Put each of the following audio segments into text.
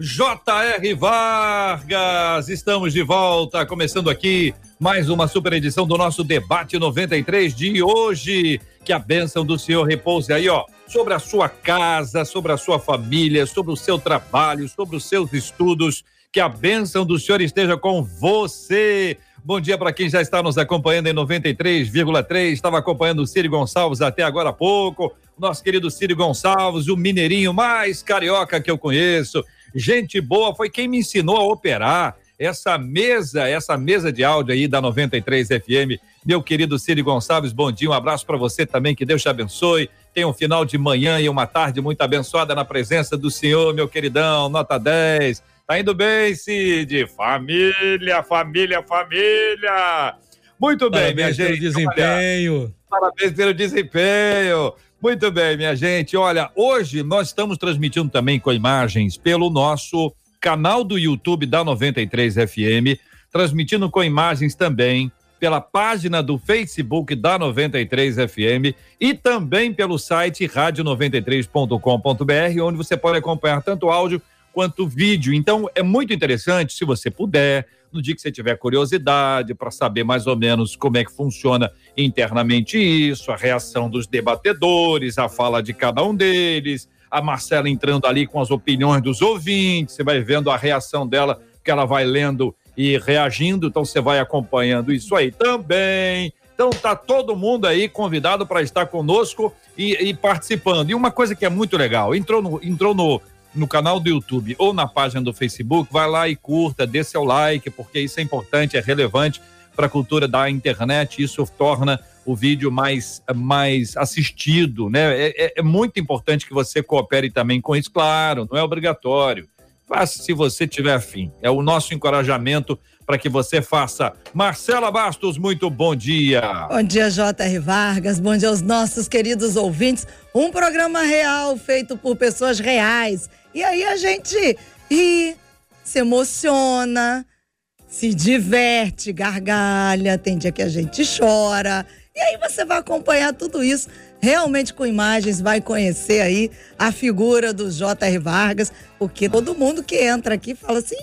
J.R. Vargas, estamos de volta, começando aqui mais uma super edição do nosso debate 93 de hoje. Que a bênção do Senhor repouse aí, ó, sobre a sua casa, sobre a sua família, sobre o seu trabalho, sobre os seus estudos. Que a bênção do Senhor esteja com você. Bom dia para quem já está nos acompanhando em 93,3. Estava acompanhando o Ciro Gonçalves até agora há pouco. Nosso querido Ciro Gonçalves, o mineirinho mais carioca que eu conheço. Gente boa, foi quem me ensinou a operar essa mesa, essa mesa de áudio aí da 93 FM. Meu querido Ciro Gonçalves, bom dia, um abraço para você também, que Deus te abençoe. Tenha um final de manhã e uma tarde muito abençoada na presença do Senhor, meu queridão, nota 10. Tá indo bem, Cid? Família, família, família. Muito bem, Parabéns minha gente. Pelo desempenho. Parabéns pelo desempenho. Muito bem, minha gente. Olha, hoje nós estamos transmitindo também com imagens pelo nosso canal do YouTube da 93 FM, transmitindo com imagens também pela página do Facebook da 93 FM e também pelo site radio93.com.br, onde você pode acompanhar tanto áudio quanto vídeo. Então é muito interessante, se você puder, no dia que você tiver curiosidade para saber mais ou menos como é que funciona internamente isso, a reação dos debatedores, a fala de cada um deles, a Marcela entrando ali com as opiniões dos ouvintes, você vai vendo a reação dela, que ela vai lendo e reagindo, então você vai acompanhando isso aí também. Então tá todo mundo aí convidado para estar conosco e, e, participando. E uma coisa que é muito legal, entrou no, entrou no, no canal do YouTube ou na página do Facebook, vai lá e curta, dê seu like, porque isso é importante, é relevante para a cultura da internet, isso torna o vídeo mais, mais assistido, né? É, é, é, muito importante que você coopere também com isso, claro, não é obrigatório. Faça se você tiver afim. É o nosso encorajamento para que você faça. Marcela Bastos, muito bom dia. Bom dia, J.R. Vargas. Bom dia aos nossos queridos ouvintes. Um programa real feito por pessoas reais. E aí a gente ri, se emociona, se diverte, gargalha, tem dia que a gente chora. E aí você vai acompanhar tudo isso realmente com imagens, vai conhecer aí a figura do J.R. Vargas, porque todo mundo que entra aqui fala assim,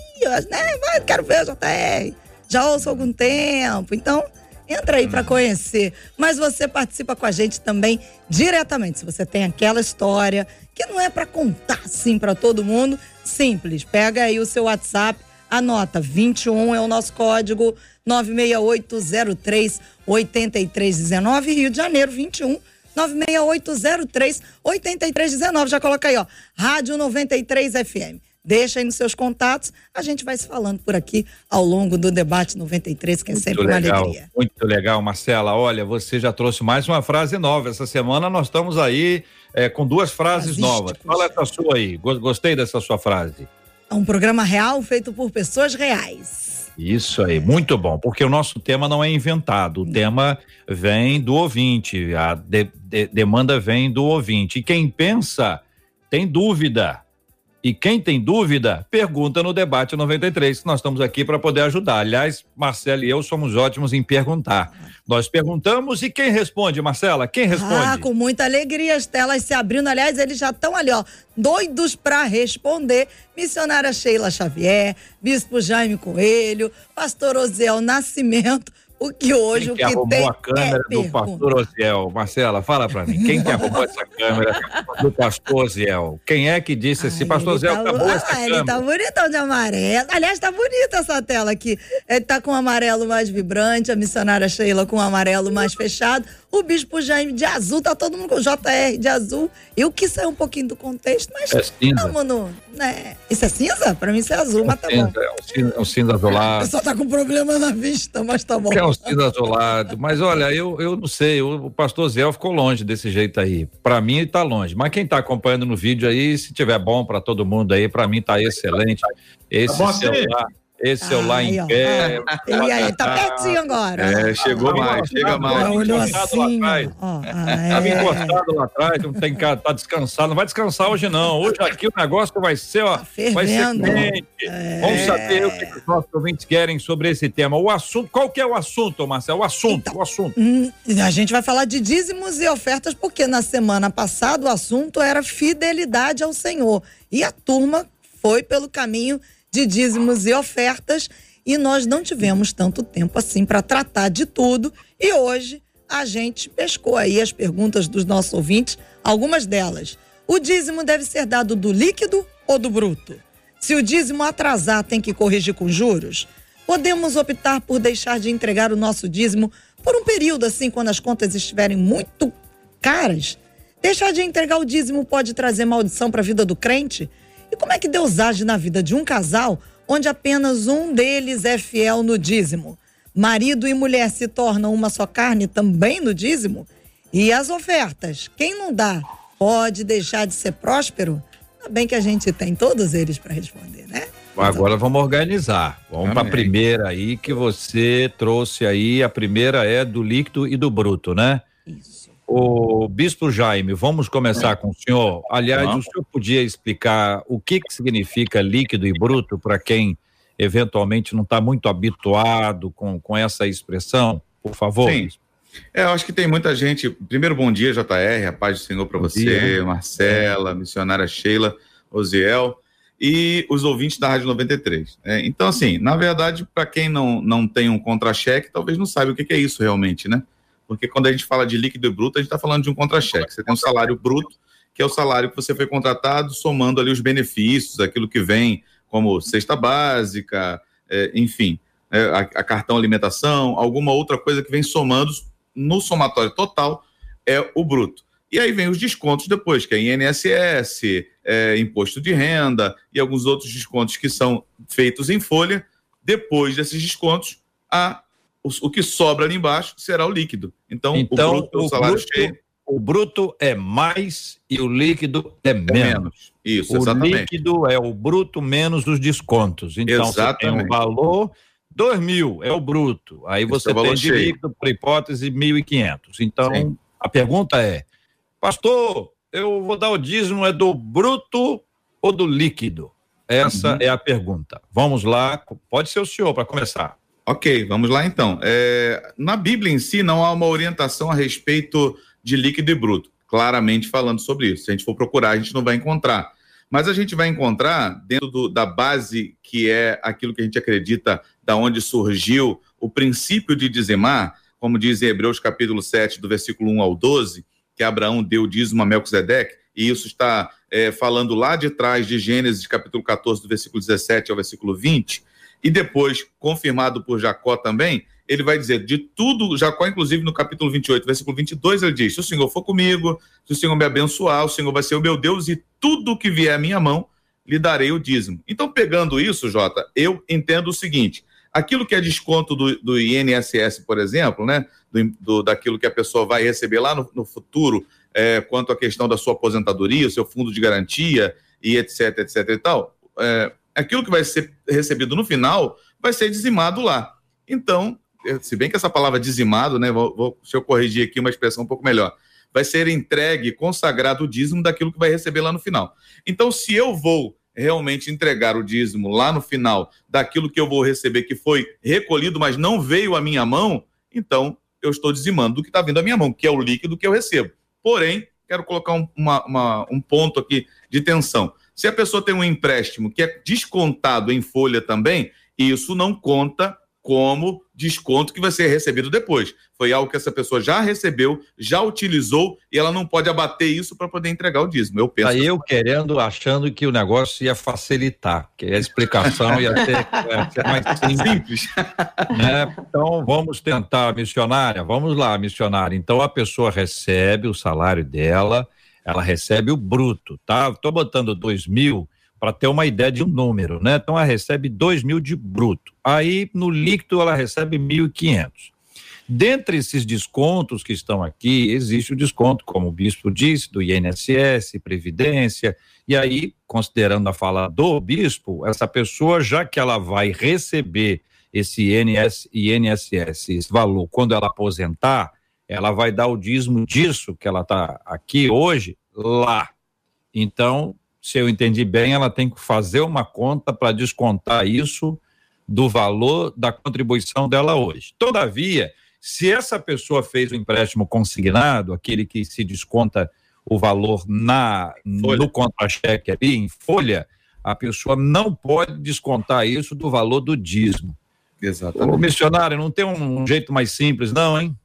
né, vai, quero ver o J.R., já ouço há algum tempo, então entra aí para conhecer. Mas você participa com a gente também diretamente, se você tem aquela história que não é para contar assim para todo mundo, simples, pega aí o seu WhatsApp, anota 21 é o nosso código 96803 8319 Rio de Janeiro 21 96803 8319. Já coloca aí, ó. Rádio 93 FM. Deixa aí nos seus contatos, a gente vai se falando por aqui ao longo do debate 93, que é sempre legal, uma alegria. Muito legal, Marcela. Olha, você já trouxe mais uma frase nova. Essa semana nós estamos aí é, com duas frases novas. Fala essa sua aí. Gostei dessa sua frase. É um programa real feito por pessoas reais. Isso aí, muito bom, porque o nosso tema não é inventado, o tema vem do ouvinte, a de, de, demanda vem do ouvinte. E quem pensa tem dúvida. E quem tem dúvida, pergunta no debate 93, que nós estamos aqui para poder ajudar. Aliás, Marcela e eu somos ótimos em perguntar. Nós perguntamos e quem responde, Marcela? Quem responde? Ah, com muita alegria, as telas se abrindo. Aliás, eles já estão ali, ó, doidos para responder. Missionária Sheila Xavier, Bispo Jaime Coelho, Pastor Osiel Nascimento, o que hoje quem o que arrumou tem a câmera é do pastor Osiel? Marcela, fala pra mim. Quem que arrumou essa câmera do pastor Osiel? Quem é que disse assim, pastor Osiel, tá, acabou ah, essa ele câmera? tá bonitão de amarelo. Aliás, tá bonita essa tela aqui. Ele tá com o amarelo mais vibrante, a missionária Sheila com o amarelo mais fechado. O Bispo Jaime de azul, tá todo mundo com JR de azul. Eu quis sair um pouquinho do contexto, mas é cinza. Não, mano, né? Isso é cinza? Pra mim isso é azul, é mas tá cinza, bom. É um cinza, é um cinza azulado. O pessoal tá com problema na vista, mas tá bom. É um cinza azulado. Mas olha, eu, eu não sei, o, o pastor Zé ficou longe desse jeito aí. Pra mim tá longe. Mas quem tá acompanhando no vídeo aí, se tiver bom pra todo mundo aí, pra mim tá excelente. Esse tá celular. Assim? Esse celular em pé. E aí, tá pertinho agora. É, chegou mais, chega mais. Olhou assim. Estava encostado lá atrás, não tem cara, tá descansado. Não vai descansar hoje, não. Hoje aqui o negócio vai ser, ó. Tá vai ser quente. É. Vamos saber o que os nossos ouvintes querem sobre esse tema. O assunto, qual que é o assunto, Marcelo? O assunto, então, o assunto. Hum, a gente vai falar de dízimos e ofertas, porque na semana passada o assunto era fidelidade ao Senhor. E a turma foi pelo caminho de dízimos e ofertas e nós não tivemos tanto tempo assim para tratar de tudo e hoje a gente pescou aí as perguntas dos nossos ouvintes, algumas delas. O dízimo deve ser dado do líquido ou do bruto? Se o dízimo atrasar, tem que corrigir com juros? Podemos optar por deixar de entregar o nosso dízimo por um período assim, quando as contas estiverem muito caras? Deixar de entregar o dízimo pode trazer maldição para a vida do crente? E como é que Deus age na vida de um casal onde apenas um deles é fiel no dízimo? Marido e mulher se tornam uma só carne também no dízimo? E as ofertas? Quem não dá pode deixar de ser próspero? Ainda bem que a gente tem todos eles para responder, né? Agora vamos organizar. Vamos para a primeira aí que você trouxe aí. A primeira é do líquido e do bruto, né? Isso. O Bispo Jaime, vamos começar com o senhor. Aliás, o senhor podia explicar o que, que significa líquido e bruto para quem eventualmente não está muito habituado com, com essa expressão, por favor? Sim. É, eu acho que tem muita gente. Primeiro, bom dia, JR, a paz do Senhor para você, dia. Marcela, missionária Sheila, Osiel e os ouvintes da Rádio 93. É, então, assim, na verdade, para quem não, não tem um contra-cheque, talvez não saiba o que, que é isso realmente, né? Porque quando a gente fala de líquido e bruto, a gente está falando de um contra-cheque. Você tem um salário bruto, que é o salário que você foi contratado, somando ali os benefícios, aquilo que vem como cesta básica, é, enfim, é, a, a, cartão alimentação, alguma outra coisa que vem somando no somatório total é o bruto. E aí vem os descontos depois, que é INSS, é, imposto de renda e alguns outros descontos que são feitos em folha. Depois desses descontos, a o, que sobra ali embaixo será o líquido. Então, então o bruto, o, o salário bruto, cheio. O bruto é mais e o líquido é, é menos. menos. Isso, o exatamente. O líquido é o bruto menos os descontos. Então, exatamente. você tem um valor, dois mil é o bruto. Aí você é tem de cheio. líquido, por hipótese, mil e quinhentos. Então, Sim. a pergunta é, pastor, eu vou dar o dízimo, é do bruto ou do líquido? Essa uhum. é a pergunta. Vamos lá, pode ser o senhor para começar. Ok, vamos lá então. É, na Bíblia em si não há uma orientação a respeito de líquido e bruto, claramente falando sobre isso. Se a gente for procurar, a gente não vai encontrar. Mas a gente vai encontrar dentro do, da base que é aquilo que a gente acredita, da onde surgiu o princípio de dizimar, como diz em Hebreus capítulo 7, do versículo 1 ao 12, que Abraão deu dízimo a Melquisedeque, e isso está é, falando lá de trás de Gênesis capítulo 14, do versículo 17 ao versículo 20, e depois confirmado por Jacó também, ele vai dizer de tudo, Jacó, inclusive no capítulo 28, versículo 22, ele diz: Se o Senhor for comigo, se o Senhor me abençoar, o Senhor vai ser o meu Deus e tudo que vier à minha mão, lhe darei o dízimo. Então, pegando isso, Jota, eu entendo o seguinte: aquilo que é desconto do, do INSS, por exemplo, né, do, do, daquilo que a pessoa vai receber lá no, no futuro, é, quanto à questão da sua aposentadoria, o seu fundo de garantia e etc, etc e tal, é, aquilo que vai ser recebido no final vai ser dizimado lá. Então, se bem que essa palavra dizimado, né, vou, vou, deixa eu corrigir aqui uma expressão um pouco melhor, vai ser entregue, consagrado o dízimo daquilo que vai receber lá no final. Então, se eu vou realmente entregar o dízimo lá no final daquilo que eu vou receber que foi recolhido, mas não veio à minha mão, então eu estou dizimando do que está vindo à minha mão, que é o líquido que eu recebo. Porém, quero colocar um, uma, uma, um ponto aqui de tensão. Se a pessoa tem um empréstimo que é descontado em folha também, isso não conta como desconto que vai ser recebido depois. Foi algo que essa pessoa já recebeu, já utilizou e ela não pode abater isso para poder entregar o dízimo. Eu penso. Aí eu querendo, achando que o negócio ia facilitar, que a explicação ia ser, ia ser mais simples. né? Então vamos tentar, missionária, vamos lá, missionária. Então a pessoa recebe o salário dela, ela recebe o bruto, tá? Estou botando dois mil para ter uma ideia de um número, né? Então ela recebe dois mil de bruto. Aí no líquido ela recebe mil e quinhentos. Dentre esses descontos que estão aqui, existe o desconto, como o bispo disse, do INSS, Previdência, e aí, considerando a fala do bispo, essa pessoa, já que ela vai receber esse INS, INSS, esse valor, quando ela aposentar, ela vai dar o dízimo disso que ela está aqui hoje, lá. Então, se eu entendi bem, ela tem que fazer uma conta para descontar isso do valor da contribuição dela hoje. Todavia, se essa pessoa fez o empréstimo consignado, aquele que se desconta o valor na folha. no contra-cheque ali, em folha, a pessoa não pode descontar isso do valor do dízimo. Exatamente. O missionário, não tem um jeito mais simples, não, hein?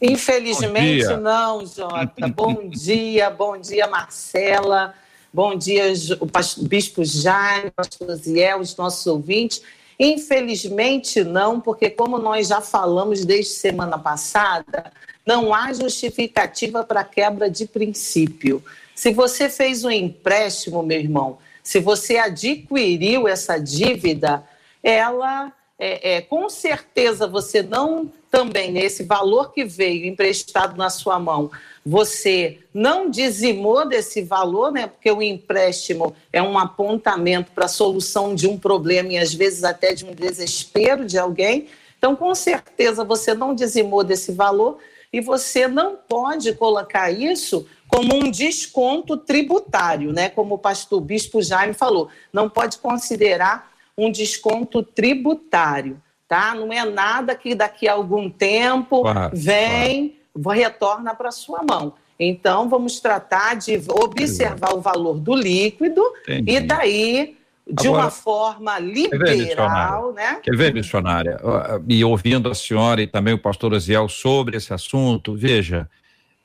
Infelizmente não, Jota. bom dia, bom dia, Marcela. Bom dia, o Bispo Jaime, pastor Ziel, os nossos ouvintes. Infelizmente, não, porque, como nós já falamos desde semana passada, não há justificativa para quebra de princípio. Se você fez um empréstimo, meu irmão, se você adquiriu essa dívida, ela é, é, com certeza você não também nesse valor que veio emprestado na sua mão, você não dizimou desse valor, né? Porque o empréstimo é um apontamento para a solução de um problema e às vezes até de um desespero de alguém. Então, com certeza, você não dizimou desse valor e você não pode colocar isso como um desconto tributário, né? Como o pastor Bispo Jaime falou, não pode considerar um desconto tributário, tá? Não é nada que daqui a algum tempo claro, vem. Claro retorna para sua mão. Então, vamos tratar de observar o valor do líquido Entendi. e daí, de Agora, uma forma liberal, né? Quer ver, missionária? E ouvindo a senhora e também o pastor Aziel sobre esse assunto, veja,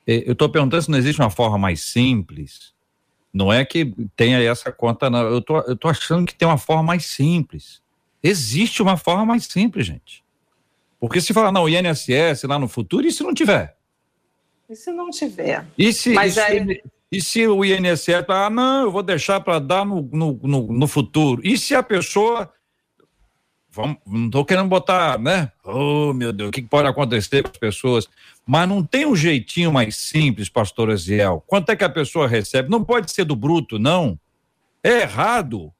eu estou perguntando se não existe uma forma mais simples. Não é que tenha essa conta, não. Eu tô, estou achando que tem uma forma mais simples. Existe uma forma mais simples, gente. Porque se falar, não, INSS lá no futuro, e se não tiver? E se não tiver? E se, Mas e aí... se, e se o INSS, ah, não, eu vou deixar para dar no, no, no, no, futuro. E se a pessoa. Vamos, não estou querendo botar, né? Oh, meu Deus, o que pode acontecer com as pessoas? Mas não tem um jeitinho mais simples, pastor Aziel. Quanto é que a pessoa recebe? Não pode ser do bruto, não. É errado.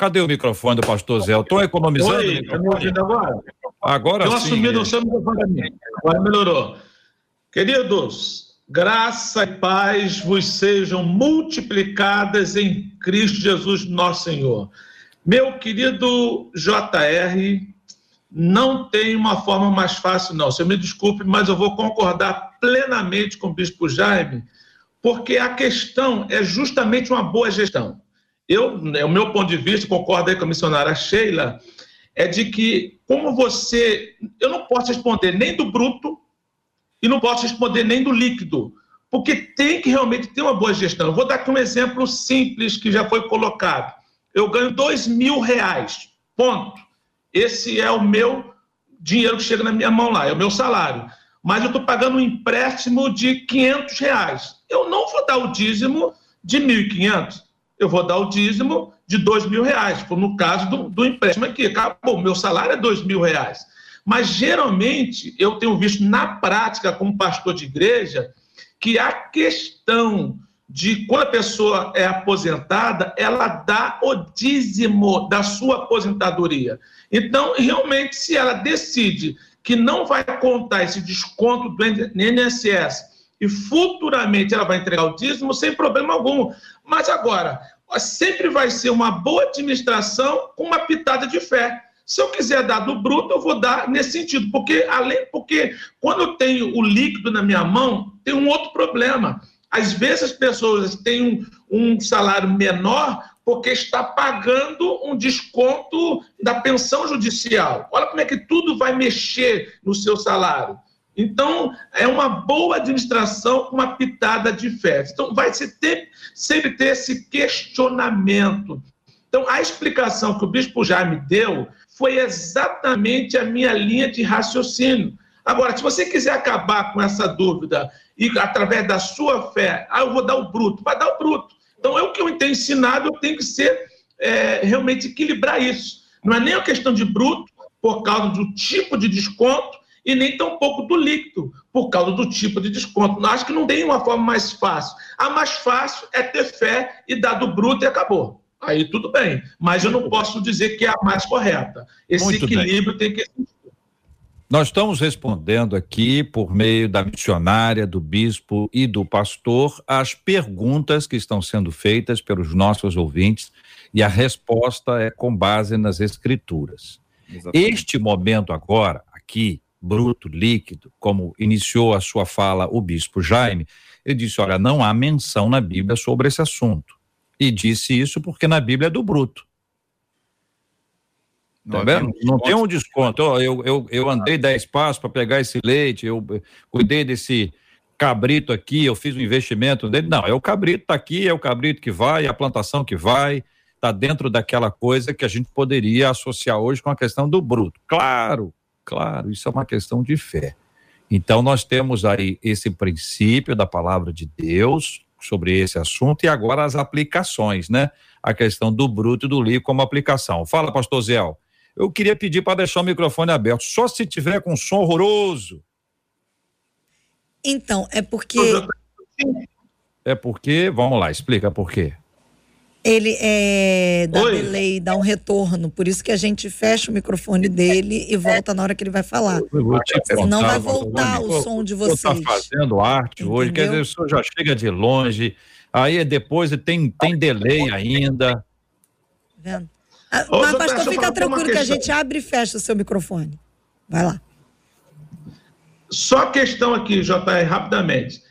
Cadê o microfone do pastor Zé? Estou economizando. Oi, tá me ouvindo agora? Agora Eu sim. assumi no seu microfone. Agora melhorou. Queridos, graça e paz vos sejam multiplicadas em Cristo Jesus, nosso Senhor. Meu querido JR, não tem uma forma mais fácil, não. Você me desculpe, mas eu vou concordar plenamente com o Bispo Jaime, porque a questão é justamente uma boa gestão. Eu, né, o meu ponto de vista, concordo aí com a missionária Sheila, é de que, como você. Eu não posso responder nem do bruto e não posso responder nem do líquido, porque tem que realmente ter uma boa gestão. Eu vou dar aqui um exemplo simples que já foi colocado. Eu ganho dois mil reais, ponto. Esse é o meu dinheiro que chega na minha mão lá, é o meu salário. Mas eu estou pagando um empréstimo de 500 reais. Eu não vou dar o dízimo de 1.500. Eu vou dar o dízimo de dois mil reais, no caso do, do empréstimo aqui. Acabou, meu salário é dois mil reais. Mas geralmente eu tenho visto na prática, como pastor de igreja, que a questão de quando a pessoa é aposentada, ela dá o dízimo da sua aposentadoria. Então, realmente, se ela decide que não vai contar esse desconto do INSS e futuramente ela vai entregar o dízimo sem problema algum. Mas agora, sempre vai ser uma boa administração com uma pitada de fé. Se eu quiser dar do bruto, eu vou dar nesse sentido, porque além, porque quando eu tenho o líquido na minha mão, tem um outro problema. Às vezes as pessoas têm um, um salário menor porque está pagando um desconto da pensão judicial. Olha como é que tudo vai mexer no seu salário. Então, é uma boa administração com uma pitada de fé. Então, vai se ter, sempre ter esse questionamento. Então, a explicação que o bispo Jaime deu foi exatamente a minha linha de raciocínio. Agora, se você quiser acabar com essa dúvida e através da sua fé, ah, eu vou dar o bruto, vai dar o bruto. Então, é o que eu tenho ensinado, eu tenho que ser é, realmente equilibrar isso. Não é nem a questão de bruto, por causa do tipo de desconto, e nem tampouco do líquido, por causa do tipo de desconto. Acho que não tem uma forma mais fácil. A mais fácil é ter fé e dar do bruto e acabou. Aí tudo bem. Mas eu não posso dizer que é a mais correta. Esse Muito equilíbrio bem. tem que existir. Nós estamos respondendo aqui, por meio da missionária, do bispo e do pastor, as perguntas que estão sendo feitas pelos nossos ouvintes, e a resposta é com base nas escrituras. Exatamente. Este momento agora, aqui, bruto, líquido, como iniciou a sua fala o bispo Jaime, ele disse: olha, não há menção na Bíblia sobre esse assunto. E disse isso porque na Bíblia é do bruto. Tá vendo? Não tem um desconto. Eu, eu, eu andei 10 passos para pegar esse leite, eu cuidei desse cabrito aqui, eu fiz um investimento dele. Não, é o cabrito tá aqui, é o cabrito que vai, é a plantação que vai, tá dentro daquela coisa que a gente poderia associar hoje com a questão do bruto. Claro, claro, isso é uma questão de fé. Então nós temos aí esse princípio da palavra de Deus sobre esse assunto e agora as aplicações, né? A questão do bruto e do líquido como aplicação. Fala, pastor Zéu eu queria pedir para deixar o microfone aberto, só se tiver com som horroroso. Então, é porque. É porque, vamos lá, explica por quê. Ele é dá Oi. delay, dá um retorno, por isso que a gente fecha o microfone dele e volta na hora que ele vai falar. Senão vai voltar o som de vocês. Você está fazendo arte Entendeu? hoje, quer dizer, o senhor já chega de longe, aí depois tem, tem delay ainda. Vendo? Ah, mas, pastor, fica tranquilo que a gente abre e fecha o seu microfone. Vai lá. Só questão aqui, JR, rapidamente.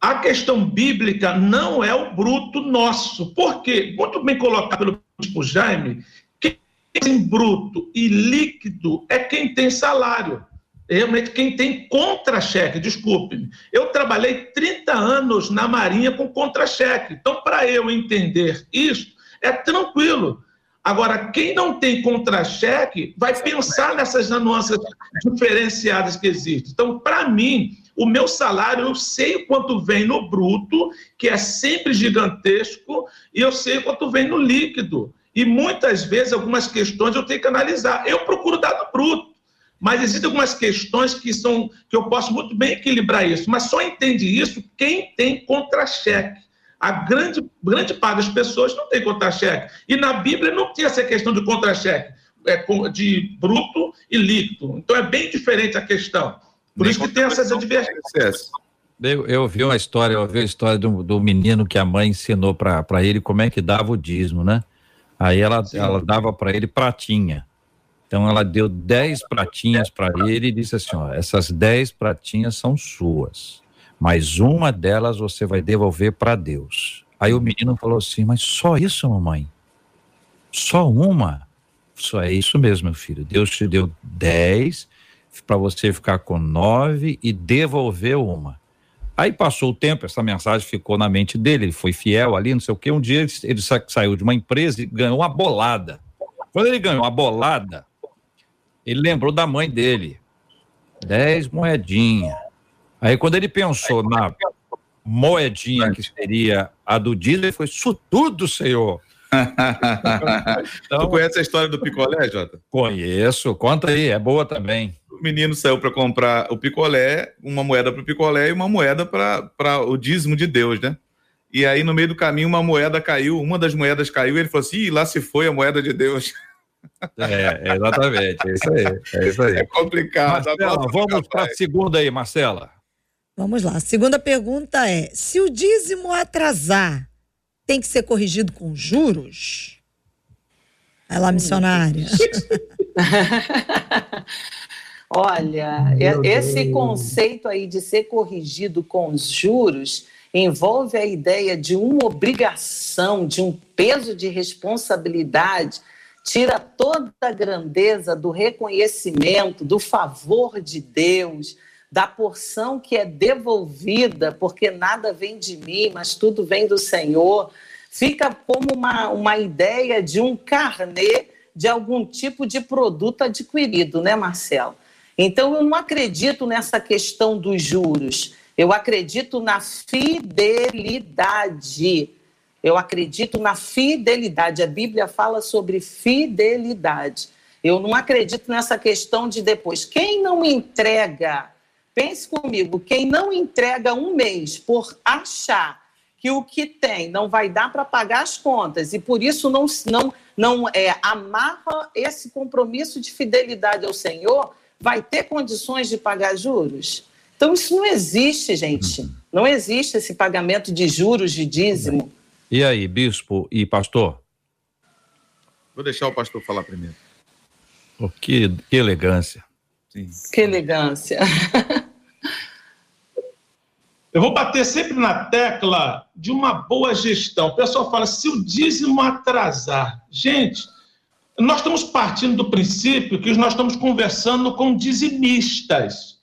A questão bíblica não é o bruto nosso. Por quê? Muito bem colocado pelo bispo Jaime, quem tem bruto e líquido é quem tem salário. Realmente quem tem contra-cheque, desculpe-me. Eu trabalhei 30 anos na Marinha com contra-cheque. Então, para eu entender isso, é tranquilo. Agora, quem não tem contra-cheque vai pensar nessas nuances diferenciadas que existem. Então, para mim, o meu salário, eu sei quanto vem no bruto, que é sempre gigantesco, e eu sei quanto vem no líquido. E muitas vezes, algumas questões eu tenho que analisar. Eu procuro dado bruto, mas existem algumas questões que são que eu posso muito bem equilibrar isso, mas só entende isso quem tem contra-cheque. A grande, grande parte das pessoas não tem contra-cheque. E na Bíblia não tinha essa questão de contra-cheque, é, de bruto e líquido. Então é bem diferente a questão. Por isso que tem essas advertências. Eu, eu vi uma história, eu vi a história do, do menino que a mãe ensinou para ele como é que dava o dízimo, né? Aí ela, ela dava para ele pratinha. Então ela deu 10 pratinhas para ele e disse assim: ó, essas 10 pratinhas são suas mas uma delas você vai devolver para Deus. Aí o menino falou assim: Mas só isso, mamãe? Só uma? Só é isso mesmo, meu filho. Deus te deu dez para você ficar com nove e devolver uma. Aí passou o tempo, essa mensagem ficou na mente dele, ele foi fiel ali, não sei o quê. Um dia ele, saiu de uma empresa e ganhou uma bolada. Quando ele ganhou uma bolada, ele lembrou da mãe dele. Dez moedinhas. Aí quando ele pensou na moedinha que seria a do diesel, ele foi, isso tudo, senhor. Então, tu conhece a história do picolé, Jota? Conheço, conta aí, é boa também. O menino saiu para comprar o picolé, uma moeda para o picolé e uma moeda para o dízimo de Deus, né? E aí, no meio do caminho, uma moeda caiu, uma das moedas caiu, e ele falou assim: Ih, lá se foi a moeda de Deus. É, exatamente, é isso aí. É, isso aí. é complicado. Marcela, vamos para a segunda aí, Marcela. Vamos lá. A segunda pergunta é: se o dízimo atrasar, tem que ser corrigido com juros? Vai lá, missionária. Olha, esse conceito aí de ser corrigido com os juros, envolve a ideia de uma obrigação, de um peso de responsabilidade, tira toda a grandeza do reconhecimento, do favor de Deus, da porção que é devolvida, porque nada vem de mim, mas tudo vem do Senhor. Fica como uma, uma ideia de um carnê de algum tipo de produto adquirido, né, Marcelo? Então, eu não acredito nessa questão dos juros. Eu acredito na fidelidade. Eu acredito na fidelidade. A Bíblia fala sobre fidelidade. Eu não acredito nessa questão de depois. Quem não entrega, pense comigo, quem não entrega um mês por achar que o que tem não vai dar para pagar as contas e por isso não, não, não é, amarra esse compromisso de fidelidade ao Senhor, vai ter condições de pagar juros? Então, isso não existe, gente. Uhum. Não existe esse pagamento de juros de dízimo. E aí, bispo e pastor? Vou deixar o pastor falar primeiro. Oh, que, que elegância. Sim. Que elegância. Eu vou bater sempre na tecla de uma boa gestão. O pessoal fala, se o dízimo atrasar. Gente, nós estamos partindo do princípio que nós estamos conversando com dizimistas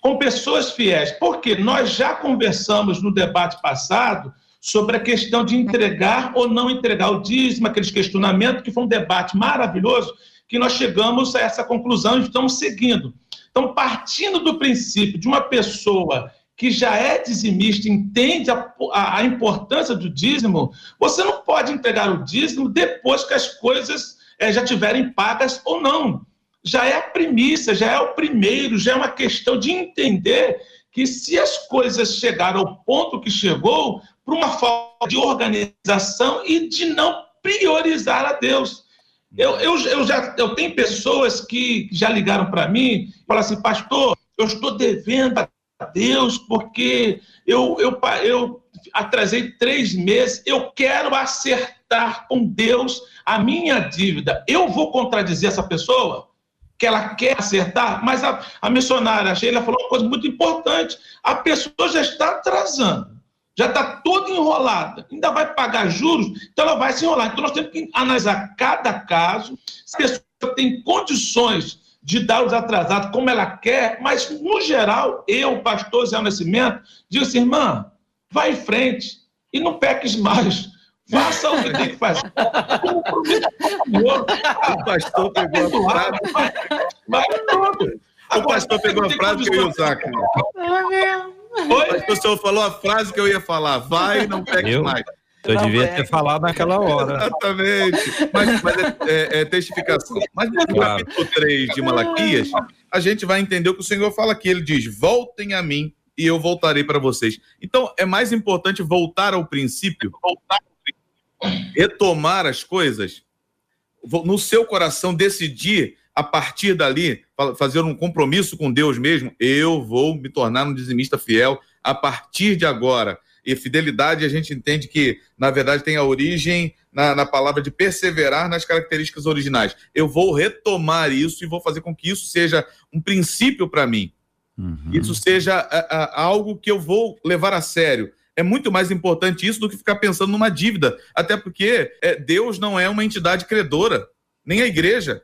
com pessoas fiéis. Porque nós já conversamos no debate passado sobre a questão de entregar ou não entregar o dízimo, aqueles questionamentos, que foi um debate maravilhoso, que nós chegamos a essa conclusão e estamos seguindo. Então, partindo do princípio de uma pessoa que já é dizimista, entende a, a, a importância do dízimo, você não pode entregar o dízimo depois que as coisas é, já tiverem pagas ou não já é a primícia, já é o primeiro, já é uma questão de entender que se as coisas chegaram ao ponto que chegou, por uma falta de organização e de não priorizar a Deus. Eu, eu, eu já eu tenho pessoas que já ligaram para mim e falaram assim, pastor, eu estou devendo a Deus porque eu, eu, eu atrasei três meses, eu quero acertar com Deus a minha dívida. Eu vou contradizer essa pessoa? que ela quer acertar, mas a, a missionária Sheila falou uma coisa muito importante: a pessoa já está atrasando, já está toda enrolada, ainda vai pagar juros, então ela vai se enrolar. Então nós temos que analisar cada caso, se a pessoa tem condições de dar os atrasados como ela quer, mas no geral, eu, pastor Zé Nascimento, digo assim, irmã, vai em frente e não peques mais Faça o que tem que fazer. o pastor pegou a frase. Vai, tudo. O pastor pegou a frase que eu ia usar, cara. O pastor senhor falou a frase que eu ia falar. Vai, não pegue eu? mais. Eu não devia ter falado naquela hora. Exatamente. Mas, mas é, é, é, testificação. Mas no claro. capítulo 3 de Malaquias, a gente vai entender o que o Senhor fala aqui. Ele diz: Voltem a mim e eu voltarei para vocês. Então, é mais importante voltar ao princípio, voltar retomar as coisas, no seu coração decidir a partir dali, fazer um compromisso com Deus mesmo, eu vou me tornar um dizimista fiel a partir de agora. E fidelidade a gente entende que, na verdade, tem a origem na, na, palavra de perseverar nas características originais. Eu vou retomar isso e vou fazer com que isso seja um princípio para mim. Uhum. Isso seja a, a, algo que eu vou levar a sério é muito mais importante isso do que ficar pensando numa dívida. Até porque é, Deus não é uma entidade credora, nem a igreja.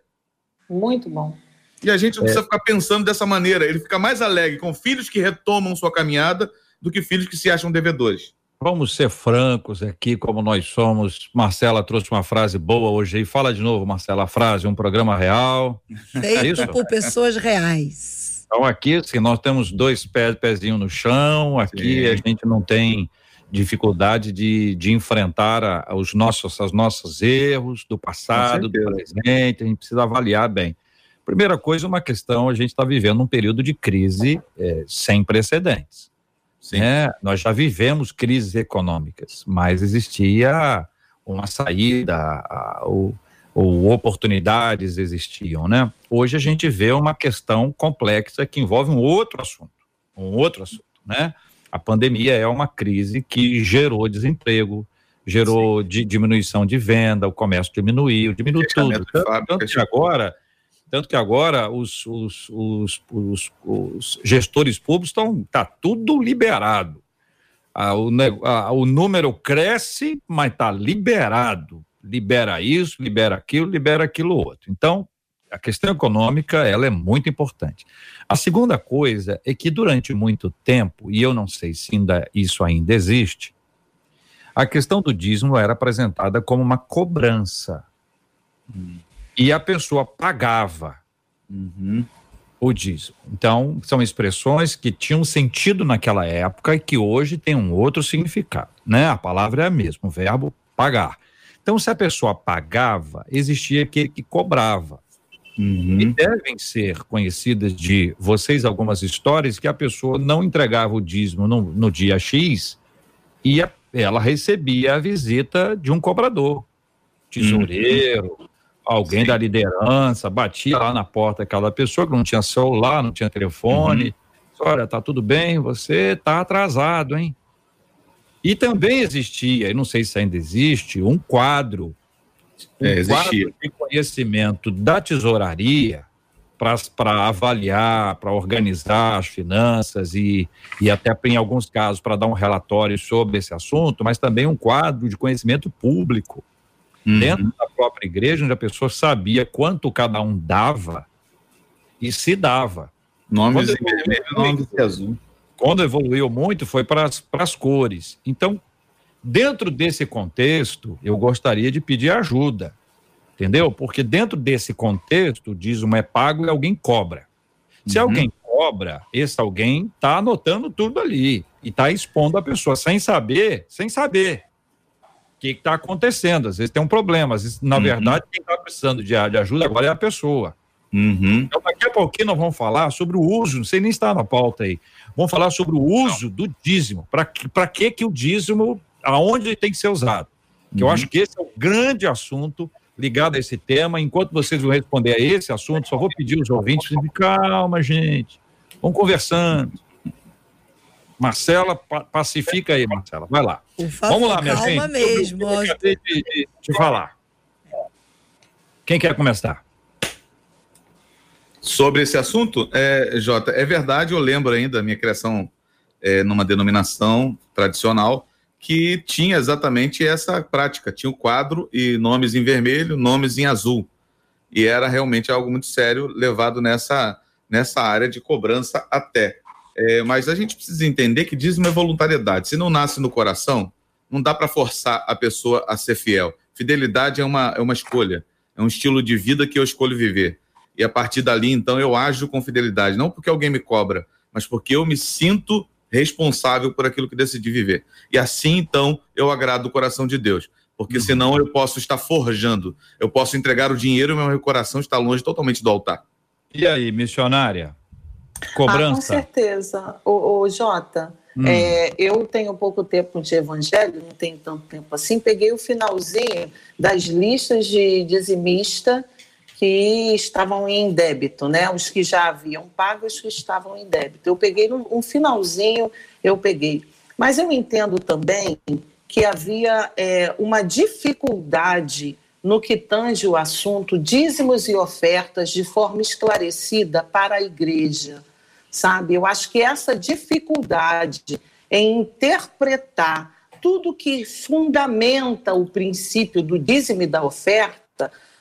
Muito bom. E a gente não é. precisa ficar pensando dessa maneira. Ele fica mais alegre com filhos que retomam sua caminhada do que filhos que se acham devedores. Vamos ser francos aqui, como nós somos. Marcela trouxe uma frase boa hoje aí. Fala de novo, Marcela, a frase, um programa real. Feito é por pessoas reais. Então aqui, assim, nós temos dois pés, pezinho no chão, aqui Sim. a gente não tem dificuldade de, de enfrentar a, os nossos, os nossos erros do passado, do presente, a gente precisa avaliar bem. Primeira coisa, uma questão, a gente está vivendo um período de crise é, sem precedentes. Né? Nós já vivemos crises econômicas, mas existia uma saída, a, o, ou oportunidades existiam, né? Hoje a gente vê uma questão complexa que envolve um outro assunto, um outro assunto, né? A pandemia é uma crise que gerou desemprego, gerou de, diminuição de venda, o comércio diminuiu, diminuiu tudo. Tanto, tanto, que agora, tanto que agora os, os, os, os, os gestores públicos estão, tá tudo liberado. a, o, a, o número cresce, mas está liberado. Libera isso, libera aquilo, libera aquilo outro. Então, a questão econômica ela é muito importante. A segunda coisa é que durante muito tempo, e eu não sei se ainda, isso ainda existe, a questão do dízimo era apresentada como uma cobrança. Hum. E a pessoa pagava. Uhum o dízimo. Então, são expressões que tinham sentido naquela época e que hoje tem um outro significado, né? A palavra é a mesma, o verbo pagar. Então, se a pessoa pagava, existia aquele que cobrava. Uhum. E devem ser conhecidas de vocês algumas histórias que a pessoa não entregava o dízimo no, no dia X e a, ela recebia a visita de um cobrador, tesoureiro, uhum alguém Sim. da liderança, batia lá na porta aquela pessoa que não tinha celular, não tinha telefone. Uhum. Olha, tá tudo bem, você tá atrasado, hein? E também existia, e não sei se ainda existe, um quadro, um é, quadro de conhecimento da tesouraria para avaliar, para organizar as finanças e, e até em alguns casos para dar um relatório sobre esse assunto, mas também um quadro de conhecimento público uhum. dentro da própria igreja, onde a pessoa sabia quanto cada um dava e se dava. Nomes em vermelho, nomes em azul. Quando evoluiu muito, foi para as cores. Então, dentro desse contexto, eu gostaria de pedir ajuda, entendeu? Porque dentro desse contexto, diz uma é pago e alguém cobra. Se uhum. alguém cobra, esse alguém está anotando tudo ali e está expondo a pessoa sem saber, sem saber que está acontecendo. Às vezes tem um problema, às vezes, na uhum. verdade, quem está precisando de, de, ajuda agora é a pessoa. Uhum. Então, daqui a pouquinho nós vamos falar sobre o uso, não sei nem está na pauta aí, vamos falar sobre o uso do dízimo. Para que, que o dízimo, aonde ele tem que ser usado? Que eu uhum. acho que esse é o grande assunto ligado a esse tema. Enquanto vocês vão responder a esse assunto, só vou pedir aos ouvintes, calma, gente, vamos conversando. Marcela, pacifica aí, Marcela. Vai lá. Favor, Vamos lá, minha calma gente. mesmo. Eu, eu de, de, de falar. Quem quer começar? Sobre esse assunto, é, Jota, é verdade, eu lembro ainda da minha criação é, numa denominação tradicional que tinha exatamente essa prática. Tinha o quadro e nomes em vermelho, nomes em azul. E era realmente algo muito sério levado nessa, nessa área de cobrança até. É, mas a gente precisa entender que dízimo é voluntariedade. Se não nasce no coração, não dá para forçar a pessoa a ser fiel. Fidelidade é uma, é uma escolha, é um estilo de vida que eu escolho viver. E a partir dali, então, eu ajo com fidelidade, não porque alguém me cobra, mas porque eu me sinto responsável por aquilo que decidi viver. E assim, então, eu agrado o coração de Deus. Porque uhum. senão eu posso estar forjando, eu posso entregar o dinheiro e meu coração está longe totalmente do altar. E aí, missionária? Cobrança? Ah, com certeza. O, o Jota, hum. é, eu tenho pouco tempo de evangelho, não tenho tanto tempo assim. Peguei o finalzinho das listas de dizimista que estavam em débito, né? Os que já haviam pago, os que estavam em débito. Eu peguei um, finalzinho, eu peguei. Mas eu entendo também que havia é, uma dificuldade no que tange o assunto dízimos e ofertas de forma esclarecida para a igreja, sabe? Eu acho que essa dificuldade em interpretar tudo que fundamenta o princípio do dízimo e da oferta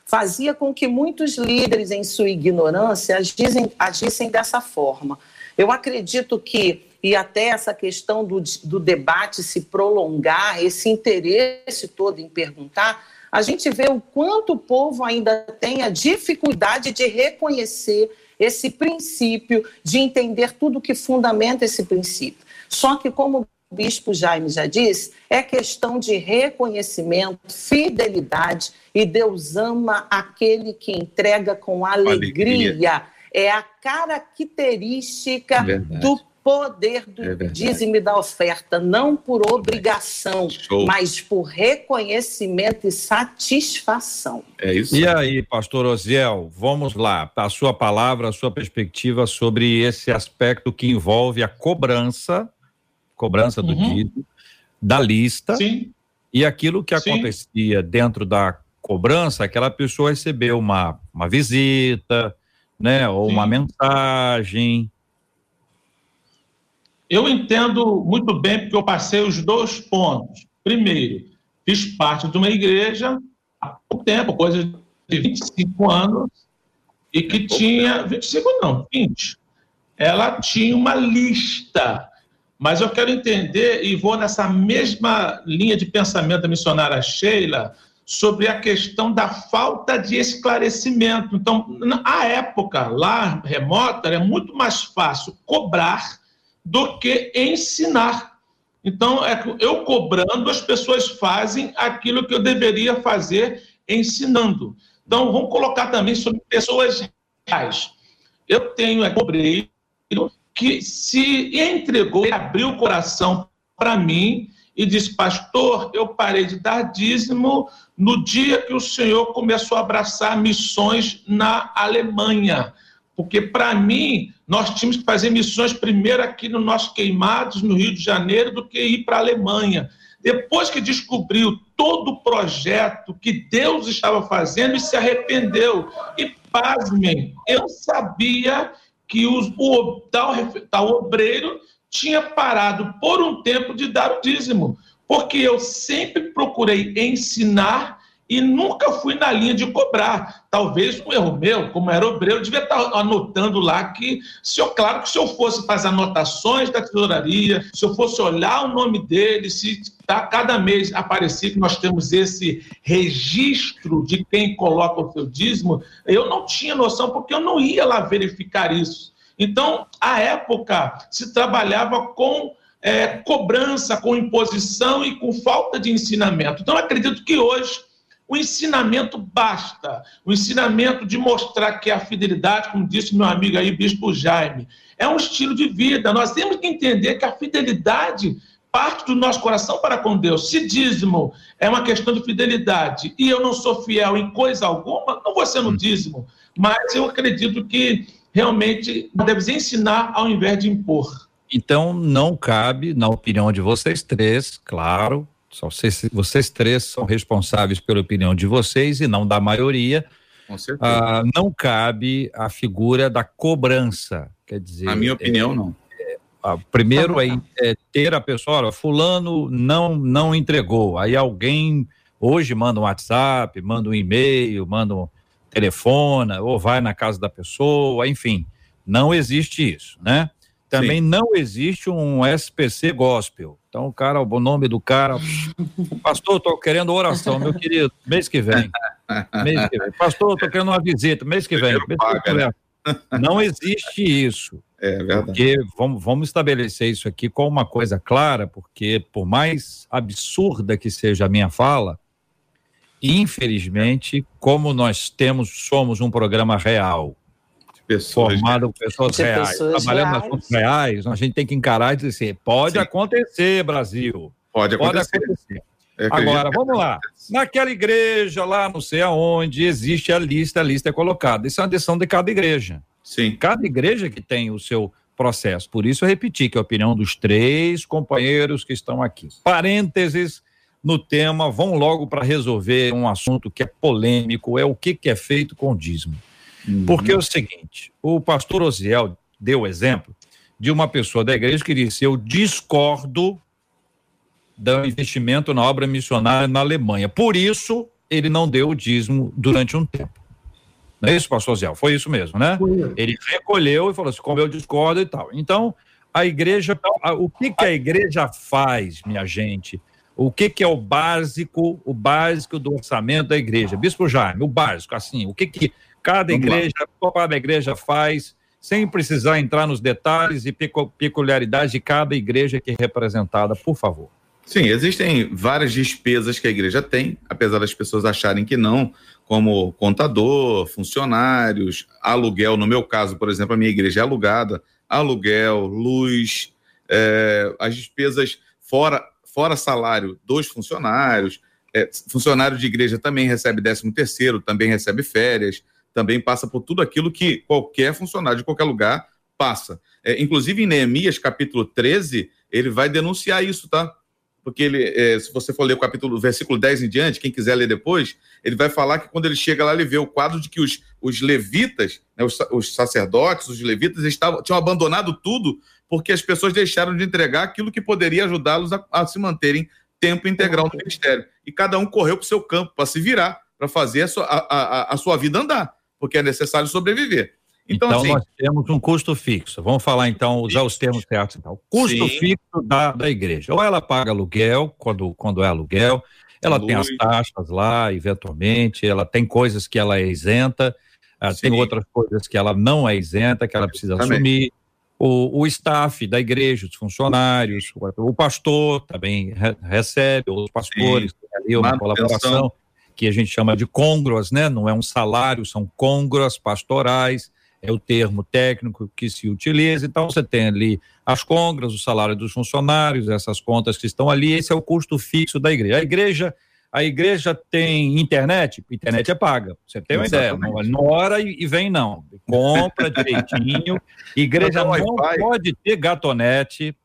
fazia com que muitos líderes, em sua ignorância, agissem, agissem dessa forma. Eu acredito que, e até essa questão do, do debate se prolongar, esse interesse todo em perguntar, a gente vê o quanto o povo ainda tem a dificuldade de reconhecer esse princípio, de entender tudo que fundamenta esse princípio. Só que, como bispo Jaime já disse, é questão de reconhecimento, fidelidade, e Deus ama aquele que entrega com alegria. alegria. É a característica Verdade. do poder do é dízimo e da oferta, não por obrigação, Show. mas por reconhecimento e satisfação. É isso. E aí, pastor Osiel, vamos lá, a sua palavra, a sua perspectiva sobre esse aspecto que envolve a cobrança, cobrança do uhum. dízimo, da lista, Sim. e aquilo que Sim. acontecia dentro da cobrança, aquela pessoa recebeu uma, uma visita, né, ou Sim. uma mensagem, eu entendo muito bem porque eu passei os dois pontos. Primeiro, fiz parte de uma igreja há pouco tempo, coisa de 25 anos, e que tinha. 25 não, 20. Ela tinha uma lista. Mas eu quero entender, e vou nessa mesma linha de pensamento da missionária Sheila, sobre a questão da falta de esclarecimento. Então, na época lá remota, era muito mais fácil cobrar do que ensinar. Então, é eu cobrando, as pessoas fazem aquilo que eu deveria fazer ensinando. Então, vamos colocar também sobre pessoas reais. Eu tenho é, obreiro que se entregou, abriu o coração para mim e disse: Pastor, eu parei de dar dízimo no dia que o senhor começou a abraçar missões na Alemanha. Porque, para mim, nós tínhamos que fazer missões primeiro aqui no nosso Queimados, no Rio de Janeiro, do que ir para a Alemanha. Depois que descobriu todo o projeto que Deus estava fazendo e se arrependeu. E, pasmem, eu sabia que os, o tal, tal obreiro tinha parado por um tempo de dar o dízimo, porque eu sempre procurei ensinar e nunca fui na linha de cobrar. Talvez um erro meu, como era obreiro, devia estar anotando lá que, se eu, claro que se eu fosse fazer anotações da tesouraria, se eu fosse olhar o nome dele, se tá, cada mês aparecia que nós temos esse registro de quem coloca o seu dízimo, eu não tinha noção, porque eu não ia lá verificar isso. Então, à época, se trabalhava com é, cobrança, com imposição e com falta de ensinamento. Então, acredito que hoje o ensinamento basta. O ensinamento de mostrar que a fidelidade, como disse meu amigo aí, Bispo Jaime, é um estilo de vida. Nós temos que entender que a fidelidade parte do nosso coração para com Deus. Se dízimo é uma questão de fidelidade e eu não sou fiel em coisa alguma, não vou ser no dízimo. Mas eu acredito que realmente deve ensinar ao invés de impor. Então, não cabe, na opinião de vocês três, claro, só vocês, vocês três são responsáveis pela opinião de vocês e não da maioria. Com certeza. Ah, não cabe a figura da cobrança. Quer dizer. Na minha opinião, é, não. É, ah, primeiro é, é, ter a pessoa, olha, fulano não, não entregou. Aí alguém hoje manda um WhatsApp, manda um e-mail, manda um telefona ou vai na casa da pessoa, enfim, não existe isso, né? Também Sim. não existe um SPC gospel. Então, o cara, o nome do cara, pastor, estou querendo oração, meu querido, mês que vem. Mês que vem. Pastor, estou querendo uma visita, mês que vem. Mês que vem. Né? Não existe isso. É verdade. Porque vamos, vamos estabelecer isso aqui com uma coisa clara, porque por mais absurda que seja a minha fala, infelizmente, como nós temos, somos um programa real, pessoas, formado por pessoas reais, pessoas trabalhando reais. assuntos reais, a gente tem que encarar e dizer, assim, pode Sim. acontecer, Brasil. Pode acontecer. Pode acontecer. Agora, vamos lá. Naquela igreja lá, não sei aonde, existe a lista, a lista é colocada. Isso é uma decisão de cada igreja. Sim. Cada igreja que tem o seu processo. Por isso eu repeti que é a opinião dos três companheiros que estão aqui. Parênteses, no tema, vão logo para resolver um assunto que é polêmico, é o que, que é feito com o dízimo. Uhum. Porque é o seguinte, o pastor Osiel deu o exemplo de uma pessoa da igreja que disse, eu discordo do investimento na obra missionária na Alemanha. Por isso, ele não deu o dízimo durante um tempo. Não é isso, pastor Osiel? Foi isso mesmo, né? Ele recolheu e falou assim, como eu discordo e tal. Então, a igreja, o que, que a igreja faz, minha gente? o que, que é o básico, o básico do orçamento da igreja. Bispo Jaime, o básico, assim, o que, que cada Vamos igreja, cada igreja faz, sem precisar entrar nos detalhes e peculiaridades de cada igreja que é representada, por favor. Sim, existem várias despesas que a igreja tem, apesar das pessoas acharem que não, como contador, funcionários, aluguel. No meu caso, por exemplo, a minha igreja é alugada, aluguel, luz, é, as despesas fora fora salário dos funcionários. É, funcionário de igreja também recebe 13 terceiro, também recebe férias, também passa por tudo aquilo que qualquer funcionário de qualquer lugar passa. É, inclusive em Neemias capítulo 13, ele vai denunciar isso, tá? porque ele, é, se você for ler o capítulo, versículo 10 em diante, quem quiser ler depois, ele vai falar que quando ele chega lá, ele vê o quadro de que os, os levitas, né, os, os, sacerdotes, os levitas, estavam, tinham abandonado tudo porque as pessoas deixaram de entregar aquilo que poderia ajudá-los a, a, se manterem tempo integral no ministério. E cada um correu para o seu campo, para se virar, para fazer a sua, a, a, a sua vida andar, porque é necessário sobreviver. Então, então assim, nós temos um custo fixo. Vamos falar então, usar os termos certos. Então. Custo sim. fixo da, da igreja. Ou ela paga aluguel, quando, quando é aluguel, ela tem as taxas lá, eventualmente, ela tem coisas que ela é isenta, ah, tem outras coisas que ela não é isenta, que ela precisa assumir. O, o staff da igreja, os funcionários, o, o pastor também re, recebe, os pastores, Sim. ali uma colaboração que a gente chama de congruas, né? Não é um salário, são congruas pastorais é o termo técnico que se utiliza. Então, você tem ali as congras, o salário dos funcionários, essas contas que estão ali, esse é o custo fixo da igreja. A igreja, a igreja tem internet, internet é paga. Você tem uma Exatamente. ideia, não, hora e vem não. Compra direitinho. Igreja não pode ter gatonete.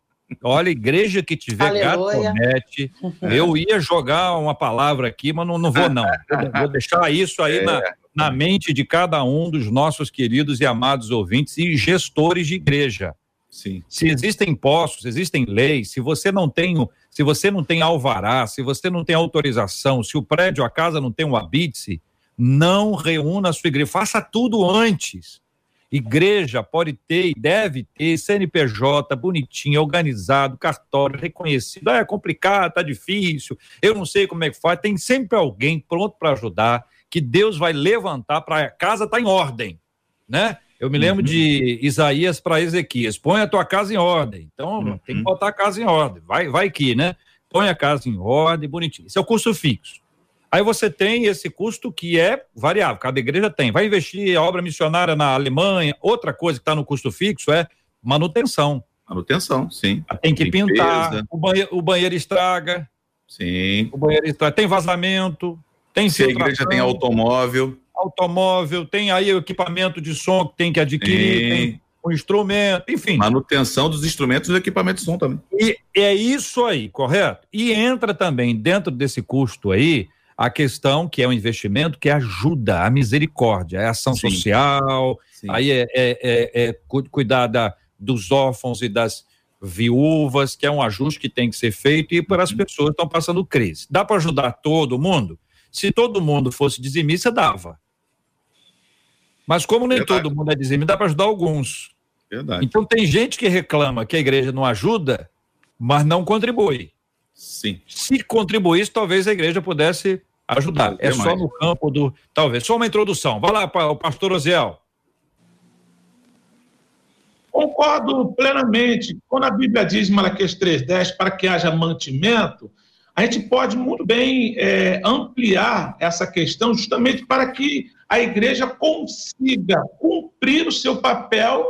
Olha, igreja que tiver Aleluia. gatonete, eu ia jogar uma palavra aqui, mas não, não vou não. Vou deixar isso aí é. na na mente de cada um dos nossos queridos e amados ouvintes e gestores de igreja. Sim. Se existem impostos, existem leis, se você não tem, se você não tem alvará, se você não tem autorização, se o prédio, a casa não tem um habite, não reúna a sua igreja, faça tudo antes. Igreja pode ter e deve ter CNPJ bonitinho, organizado, cartório reconhecido. Ah, é complicado, tá difícil, eu não sei como é que faz. Tem sempre alguém pronto para ajudar que Deus vai levantar para a casa estar tá em ordem, né? Eu me lembro uhum. de Isaías para Ezequias, põe a tua casa em ordem. Então, uhum. tem que botar a casa em ordem. Vai, vai que, né? Põe a casa em ordem, bonitinho. Isso é o custo fixo. Aí você tem esse custo que é variável, cada igreja tem. Vai investir a obra missionária na Alemanha, outra coisa que está no custo fixo é manutenção. Manutenção, sim. Tem que Limpeza. pintar, o banheiro, o banheiro estraga. Sim. O banheiro estraga, tem vazamento, tem Se a igreja tem automóvel. Automóvel, tem aí o equipamento de som que tem que adquirir, tem, tem o instrumento, enfim. Manutenção dos instrumentos e equipamentos de som também. E é isso aí, correto? E entra também dentro desse custo aí a questão que é um investimento que ajuda a misericórdia, é ação Sim. social, Sim. aí é, é, é, é cuidar da, dos órfãos e das viúvas, que é um ajuste que tem que ser feito e para as uhum. pessoas que estão passando crise. Dá para ajudar todo mundo? Se todo mundo fosse dizimista, dava. Mas como nem Verdade. todo mundo é dizimista, dá para ajudar alguns. Verdade. Então tem gente que reclama que a igreja não ajuda, mas não contribui. Sim. Se contribuísse, talvez a igreja pudesse ajudar. É só no campo do. Talvez. Só uma introdução. Vai lá, o pastor Oziel. Concordo plenamente. Quando a Bíblia diz, Malaquias 3,10, para que haja mantimento, a gente pode muito bem é, ampliar essa questão justamente para que a igreja consiga cumprir o seu papel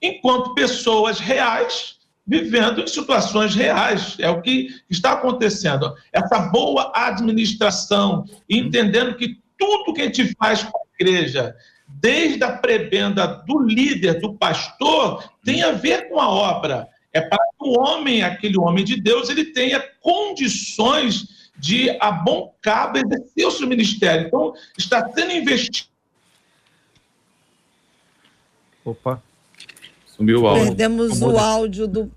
enquanto pessoas reais vivendo em situações reais. É o que está acontecendo. Essa boa administração, entendendo que tudo que a gente faz com a igreja, desde a prebenda do líder, do pastor, tem a ver com a obra é para que o homem, aquele homem de Deus, ele tenha condições de, a bom cabo, exercer o seu ministério. Então, está sendo investido. Opa, sumiu o áudio. Perdemos o áudio do,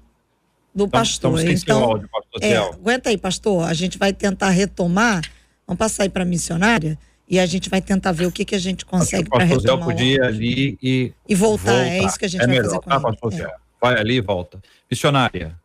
do pastor. Então, então o áudio, pastor é, aguenta aí, pastor. A gente vai tentar retomar. Vamos passar aí para a missionária e a gente vai tentar ver o que, que a gente consegue para retomar. O podia ali e, e voltar. voltar. É isso que a gente é vai melhor, fazer com tá, ele. Pastor é vai ali e volta. Missionária.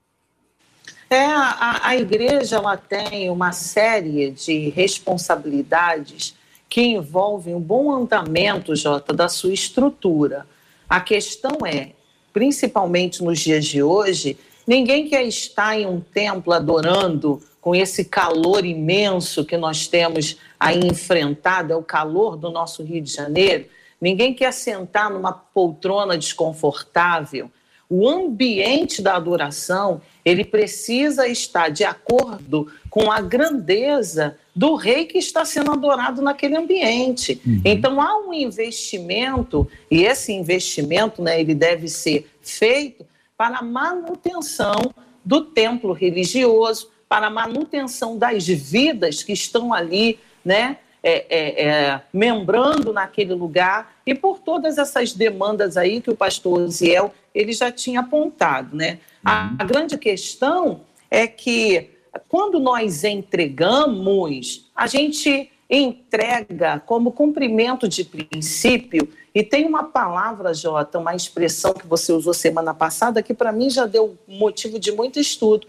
É, a, a igreja ela tem uma série de responsabilidades que envolvem o bom andamento, Jota, da sua estrutura. A questão é, principalmente nos dias de hoje, ninguém quer estar em um templo adorando com esse calor imenso que nós temos aí enfrentado, é o calor do nosso Rio de Janeiro. Ninguém quer sentar numa poltrona desconfortável o ambiente da adoração, ele precisa estar de acordo com a grandeza do rei que está sendo adorado naquele ambiente. Uhum. Então há um investimento e esse investimento, né, ele deve ser feito para a manutenção do templo religioso, para a manutenção das vidas que estão ali, né? É, é, é, membrando naquele lugar e por todas essas demandas aí que o pastor Ziel ele já tinha apontado, né? A, a grande questão é que quando nós entregamos, a gente entrega como cumprimento de princípio e tem uma palavra, Jota, uma expressão que você usou semana passada que para mim já deu motivo de muito estudo.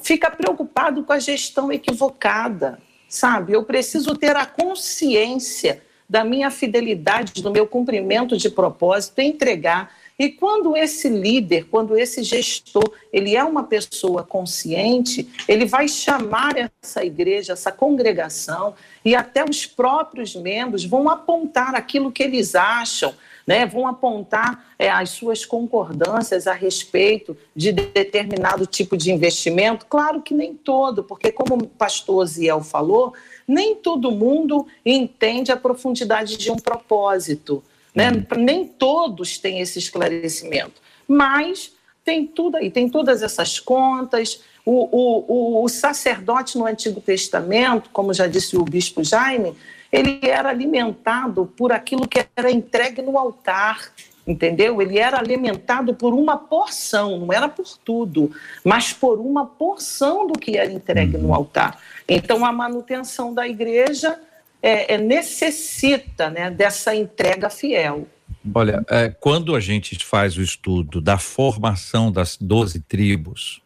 Fica preocupado com a gestão equivocada sabe? Eu preciso ter a consciência da minha fidelidade, do meu cumprimento de propósito, entregar. E quando esse líder, quando esse gestor, ele é uma pessoa consciente, ele vai chamar essa igreja, essa congregação, e até os próprios membros vão apontar aquilo que eles acham, né, vão apontar é, as suas concordâncias a respeito de determinado tipo de investimento. Claro que nem todo, porque, como o pastor Ziel falou, nem todo mundo entende a profundidade de um propósito. Né? Uhum. Nem todos têm esse esclarecimento. Mas tem tudo aí, tem todas essas contas. O, o, o, o sacerdote no Antigo Testamento, como já disse o bispo Jaime, ele era alimentado por aquilo que era entregue no altar, entendeu? Ele era alimentado por uma porção, não era por tudo, mas por uma porção do que era entregue no uhum. altar. Então, a manutenção da igreja é, é, necessita né, dessa entrega fiel. Olha, é, quando a gente faz o estudo da formação das doze tribos,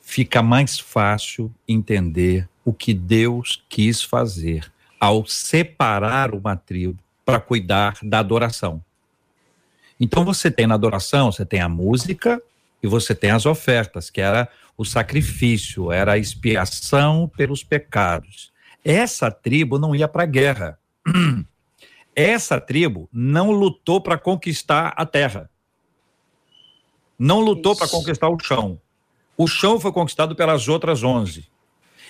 fica mais fácil entender o que Deus quis fazer ao separar uma tribo para cuidar da adoração. Então você tem na adoração, você tem a música e você tem as ofertas, que era o sacrifício, era a expiação pelos pecados. Essa tribo não ia para a guerra. Essa tribo não lutou para conquistar a terra. Não lutou para conquistar o chão. O chão foi conquistado pelas outras onze.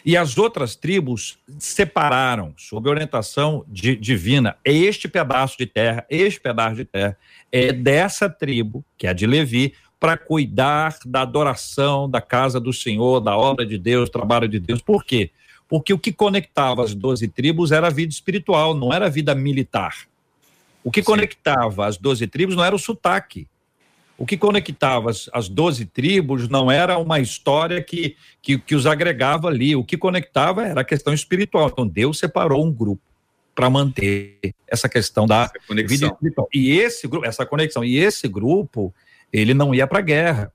E as outras tribos separaram, sob orientação de, divina, este pedaço de terra, este pedaço de terra, é dessa tribo, que é a de Levi, para cuidar da adoração da casa do Senhor, da obra de Deus, trabalho de Deus. Por quê? Porque o que conectava as doze tribos era a vida espiritual, não era a vida militar. O que Sim. conectava as doze tribos não era o sotaque, o que conectava as, as 12 tribos não era uma história que, que, que os agregava ali, o que conectava era a questão espiritual. Então Deus separou um grupo para manter essa questão da essa vida espiritual. E esse grupo, essa conexão, e esse grupo, ele não ia para a guerra.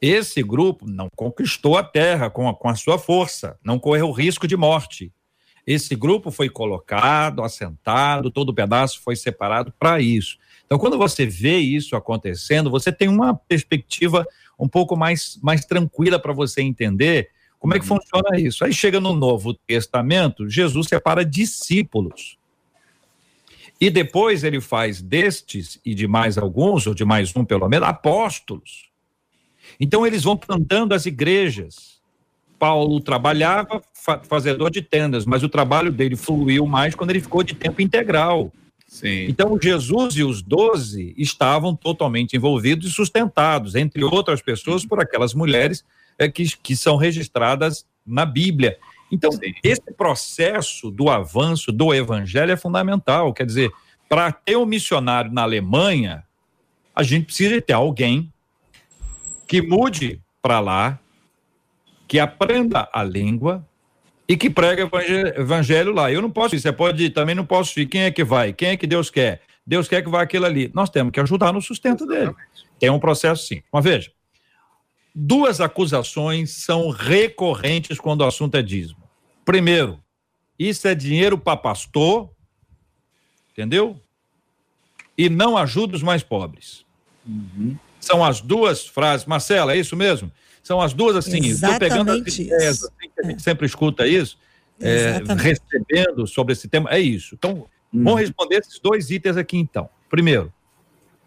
Esse grupo não conquistou a terra com a, com a sua força, não correu risco de morte. Esse grupo foi colocado, assentado, todo pedaço foi separado para isso. Então, quando você vê isso acontecendo, você tem uma perspectiva um pouco mais, mais tranquila para você entender como é que uhum. funciona isso. Aí chega no Novo Testamento, Jesus separa discípulos. E depois ele faz destes e de mais alguns, ou de mais um pelo menos, apóstolos. Então eles vão plantando as igrejas. Paulo trabalhava fazedor de tendas, mas o trabalho dele fluiu mais quando ele ficou de tempo integral. Sim. Então, Jesus e os doze estavam totalmente envolvidos e sustentados, entre outras pessoas, por aquelas mulheres é, que, que são registradas na Bíblia. Então, Sim. esse processo do avanço do evangelho é fundamental. Quer dizer, para ter um missionário na Alemanha, a gente precisa ter alguém que mude para lá, que aprenda a língua, e que prega evangelho, lá. Eu não posso ir, você pode ir, também não posso ir. Quem é que vai? Quem é que Deus quer? Deus quer que vá aquilo ali. Nós temos que ajudar no sustento dele. Tem um processo sim. Mas veja, duas acusações são recorrentes quando o assunto é dízimo. Primeiro, isso é dinheiro para pastor, entendeu? E não ajuda os mais pobres. Uhum. São as duas frases. Marcela, é isso mesmo? São as duas assim, estou pegando as ideias assim, que a gente é. sempre escuta isso, é, recebendo sobre esse tema, é isso. Então, hum. vamos responder esses dois itens aqui então. Primeiro,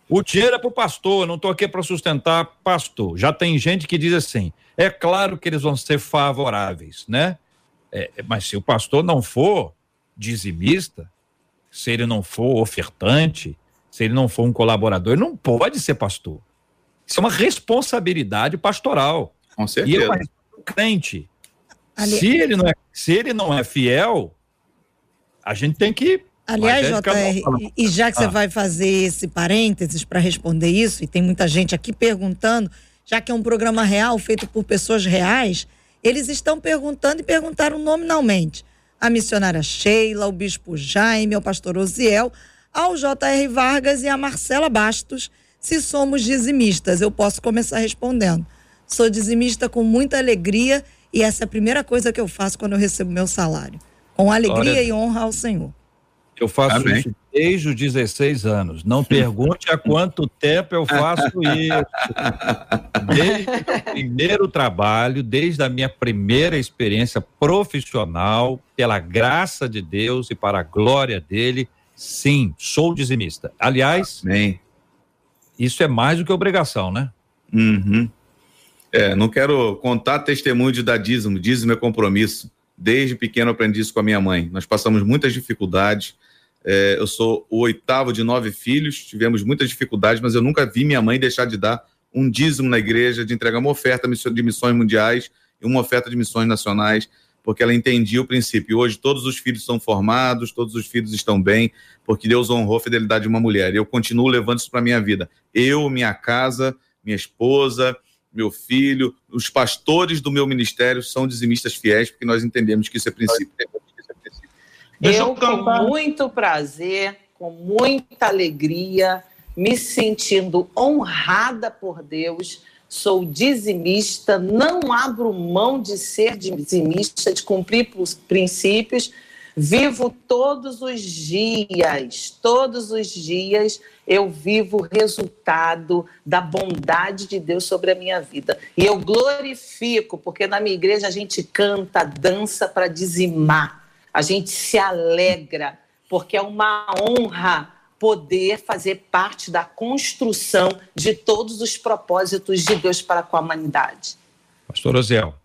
o dinheiro é para o pastor, não estou aqui para sustentar pastor. Já tem gente que diz assim, é claro que eles vão ser favoráveis, né? É, mas se o pastor não for dizimista, se ele não for ofertante, se ele não for um colaborador, ele não pode ser pastor. Isso é uma responsabilidade pastoral. Com certeza. E é uma crente. Ali... Se, ele não é, se ele não é fiel, a gente tem que. Aliás, JR, e já que ah. você vai fazer esse parênteses para responder isso, e tem muita gente aqui perguntando, já que é um programa real, feito por pessoas reais, eles estão perguntando e perguntaram nominalmente. A missionária Sheila, o bispo Jaime, o pastor Osiel, ao J.R. Vargas e a Marcela Bastos, se somos dizimistas. Eu posso começar respondendo. Sou dizimista com muita alegria e essa é a primeira coisa que eu faço quando eu recebo meu salário. Com alegria Olha, e honra ao Senhor. Eu faço Amém. isso desde os 16 anos. Não pergunte há quanto tempo eu faço isso. Desde o primeiro trabalho, desde a minha primeira experiência profissional, pela graça de Deus e para a glória dele, sim, sou dizimista. Aliás, Amém. Isso é mais do que obrigação, né? Uhum. É, não quero contar testemunho de dar dízimo, dízimo é compromisso. Desde pequeno aprendi isso com a minha mãe. Nós passamos muitas dificuldades. É, eu sou o oitavo de nove filhos, tivemos muitas dificuldades, mas eu nunca vi minha mãe deixar de dar um dízimo na igreja, de entregar uma oferta de missões mundiais e uma oferta de missões nacionais, porque ela entendia o princípio. Hoje todos os filhos são formados, todos os filhos estão bem, porque Deus honrou a fidelidade de uma mulher. E eu continuo levando isso para minha vida. Eu, minha casa, minha esposa, meu filho, os pastores do meu ministério são dizimistas fiéis, porque nós entendemos que isso é princípio. Eu, com muito prazer, com muita alegria, me sentindo honrada por Deus, sou dizimista, não abro mão de ser dizimista, de cumprir os princípios Vivo todos os dias, todos os dias eu vivo o resultado da bondade de Deus sobre a minha vida. E eu glorifico, porque na minha igreja a gente canta, dança para dizimar. A gente se alegra, porque é uma honra poder fazer parte da construção de todos os propósitos de Deus para com a humanidade. Pastor Oziel.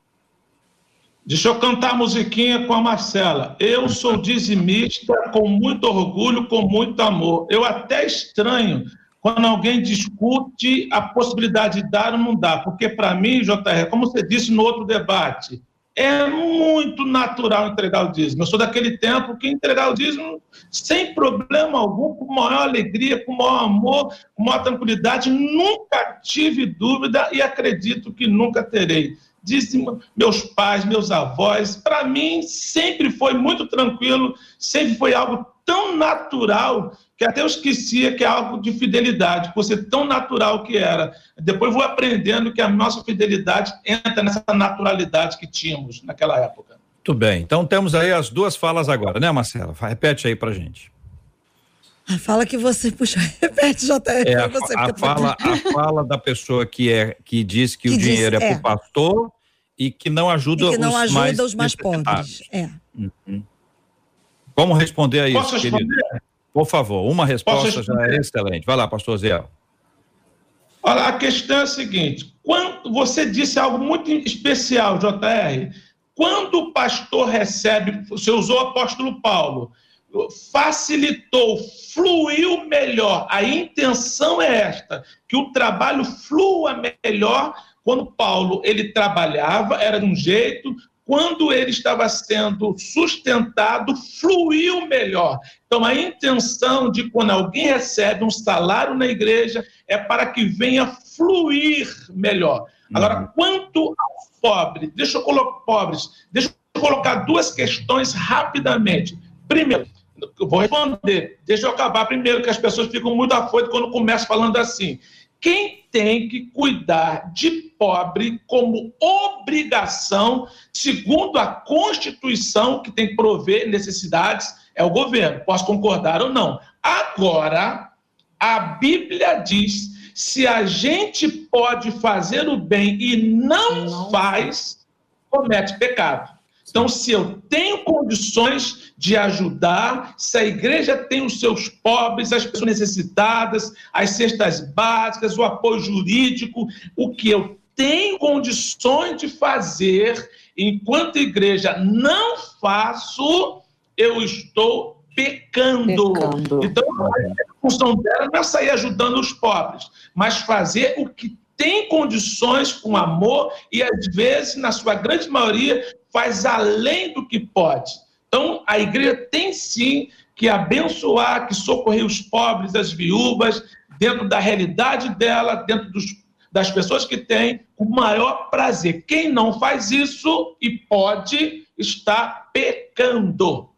Deixa eu cantar a musiquinha com a Marcela. Eu sou dizimista com muito orgulho, com muito amor. Eu até estranho quando alguém discute a possibilidade de dar ou não dar, porque para mim, JR, como você disse no outro debate, é muito natural entregar o dízimo. Eu sou daquele tempo que entregar o dízimo sem problema algum, com maior alegria, com maior amor, com maior tranquilidade. Nunca tive dúvida e acredito que nunca terei disse meus pais, meus avós. Para mim, sempre foi muito tranquilo, sempre foi algo tão natural que até eu esquecia que é algo de fidelidade, por ser tão natural que era. Depois vou aprendendo que a nossa fidelidade entra nessa naturalidade que tínhamos naquela época. Muito bem. Então temos aí as duas falas agora, né, Marcela? Repete aí pra gente. A fala que você puxa, repete, JR. É, a, você, a, fala, a fala da pessoa que, é, que diz que, que o dinheiro diz, é, é para o pastor e que não ajuda, e que não os, ajuda mais os mais pobres. É. Uhum. Como responder a isso, Posso querido? Por favor, uma resposta já é excelente. Vai lá, pastor Zé. Olha, a questão é a seguinte: quando você disse algo muito especial, JR, quando o pastor recebe, você usou o apóstolo Paulo, facilitou, fluiu melhor. A intenção é esta, que o trabalho flua melhor quando Paulo ele trabalhava, era de um jeito, quando ele estava sendo sustentado, fluiu melhor. Então, a intenção de quando alguém recebe um salário na igreja é para que venha fluir melhor. Agora, uhum. quanto aos pobres, deixa eu colocar pobres, deixa eu colocar duas questões rapidamente. Primeiro, eu vou responder, deixa eu acabar primeiro, que as pessoas ficam muito afoitas quando começam falando assim. Quem tem que cuidar de pobre como obrigação, segundo a Constituição, que tem que prover necessidades, é o governo. Posso concordar ou não. Agora, a Bíblia diz: se a gente pode fazer o bem e não, não. faz, comete pecado. Então, se eu tenho condições de ajudar, se a igreja tem os seus pobres, as pessoas necessitadas, as cestas básicas, o apoio jurídico, o que eu tenho condições de fazer, enquanto igreja não faço, eu estou pecando. pecando. Então, a função dela não é sair ajudando os pobres, mas fazer o que tem condições com amor e, às vezes, na sua grande maioria, faz além do que pode. Então, a igreja tem sim que abençoar, que socorrer os pobres, as viúvas, dentro da realidade dela, dentro dos, das pessoas que tem, o maior prazer. Quem não faz isso e pode, está pecando.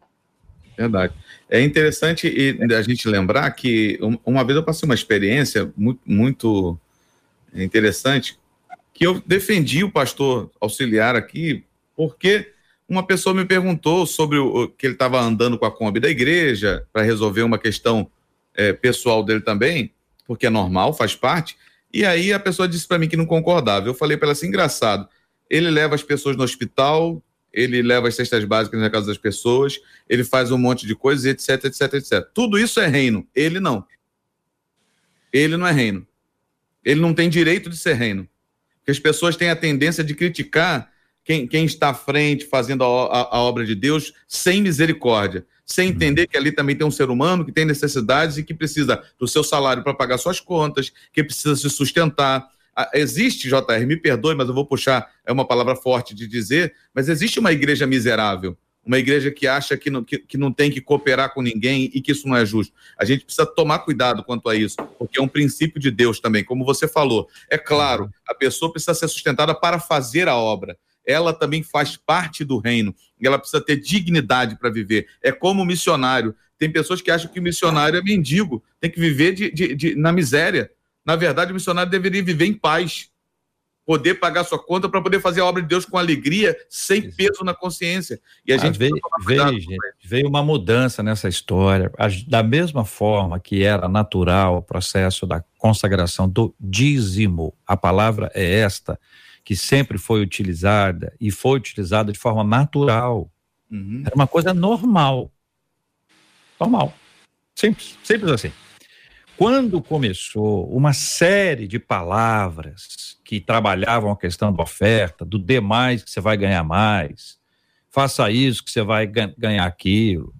Verdade. É interessante a gente lembrar que uma vez eu passei uma experiência muito interessante que eu defendi o pastor auxiliar aqui porque uma pessoa me perguntou sobre o que ele estava andando com a Kombi da igreja para resolver uma questão é, pessoal dele também, porque é normal, faz parte. E aí a pessoa disse para mim que não concordava. Eu falei para ela assim: engraçado, ele leva as pessoas no hospital, ele leva as cestas básicas na casa das pessoas, ele faz um monte de coisas, etc, etc, etc. Tudo isso é reino. Ele não. Ele não é reino. Ele não tem direito de ser reino. Porque as pessoas têm a tendência de criticar quem, quem está à frente fazendo a, a, a obra de Deus sem misericórdia, sem entender que ali também tem um ser humano que tem necessidades e que precisa do seu salário para pagar suas contas, que precisa se sustentar, ah, existe, JR, me perdoe, mas eu vou puxar, é uma palavra forte de dizer, mas existe uma igreja miserável, uma igreja que acha que não, que, que não tem que cooperar com ninguém e que isso não é justo. A gente precisa tomar cuidado quanto a isso, porque é um princípio de Deus também, como você falou. É claro, a pessoa precisa ser sustentada para fazer a obra. Ela também faz parte do reino. E ela precisa ter dignidade para viver. É como missionário. Tem pessoas que acham que o missionário é mendigo, tem que viver de, de, de na miséria. Na verdade, o missionário deveria viver em paz, poder pagar sua conta para poder fazer a obra de Deus com alegria, sem peso na consciência. E a ah, gente veio, veio, veio uma mudança nessa história. Da mesma forma que era natural o processo da consagração do dízimo, a palavra é esta, que sempre foi utilizada e foi utilizada de forma natural. Uhum. Era uma coisa normal. Normal. Simples, simples assim. Quando começou uma série de palavras que trabalhavam a questão da oferta, do demais que você vai ganhar mais, faça isso que você vai ganhar aquilo.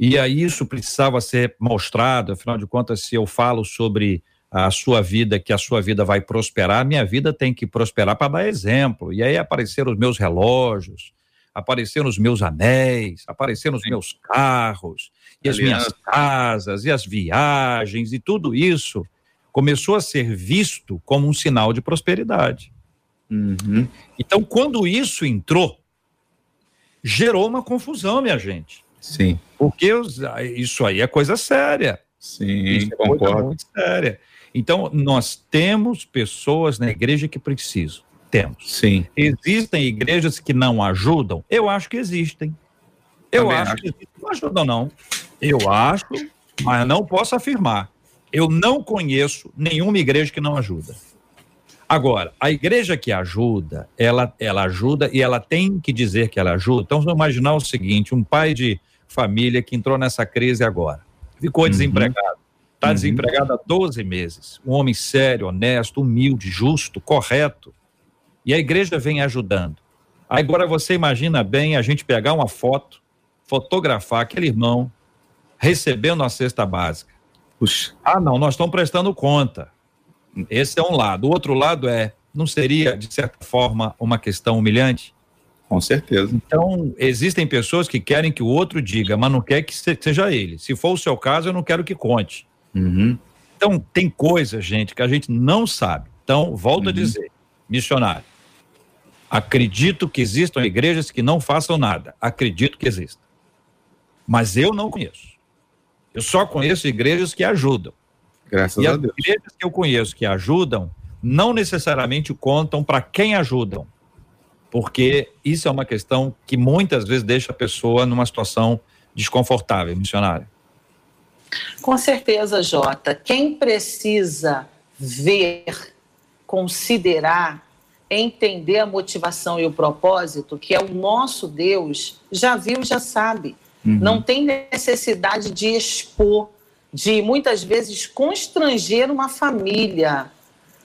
E aí isso precisava ser mostrado, afinal de contas, se eu falo sobre a sua vida, que a sua vida vai prosperar, minha vida tem que prosperar para dar exemplo. E aí apareceram os meus relógios, apareceram os meus anéis, apareceram os meus carros, e as minhas casas, e as viagens, e tudo isso começou a ser visto como um sinal de prosperidade. Uhum. Então, quando isso entrou, gerou uma confusão, minha gente. Sim. Porque isso aí é coisa séria. Sim, isso é concordo. Coisa muito séria. Então, nós temos pessoas na igreja que precisam. Temos. Sim. Existem igrejas que não ajudam? Eu acho que existem. Eu Também acho, acho que existem. Não ajudam, não. Eu acho, mas não posso afirmar. Eu não conheço nenhuma igreja que não ajuda. Agora, a igreja que ajuda, ela, ela ajuda e ela tem que dizer que ela ajuda. Então, vamos imaginar o seguinte: um pai de família que entrou nessa crise agora, ficou uhum. desempregado. Está uhum. desempregado há 12 meses. Um homem sério, honesto, humilde, justo, correto. E a igreja vem ajudando. Agora você imagina bem a gente pegar uma foto, fotografar aquele irmão recebendo a cesta básica. Puxa. Ah, não, nós estamos prestando conta. Esse é um lado. O outro lado é, não seria, de certa forma, uma questão humilhante? Com certeza. Então, existem pessoas que querem que o outro diga, mas não quer que seja ele. Se for o seu caso, eu não quero que conte. Uhum. Então, tem coisas, gente, que a gente não sabe. Então, volto uhum. a dizer, missionário, acredito que existam igrejas que não façam nada. Acredito que existam. Mas eu não conheço. Eu só conheço igrejas que ajudam. Graças e a Deus. As igrejas que eu conheço que ajudam não necessariamente contam para quem ajudam, porque isso é uma questão que muitas vezes deixa a pessoa numa situação desconfortável, missionária. Com certeza, Jota. Quem precisa ver, considerar, entender a motivação e o propósito, que é o nosso Deus, já viu, já sabe. Uhum. Não tem necessidade de expor, de muitas vezes constranger uma família.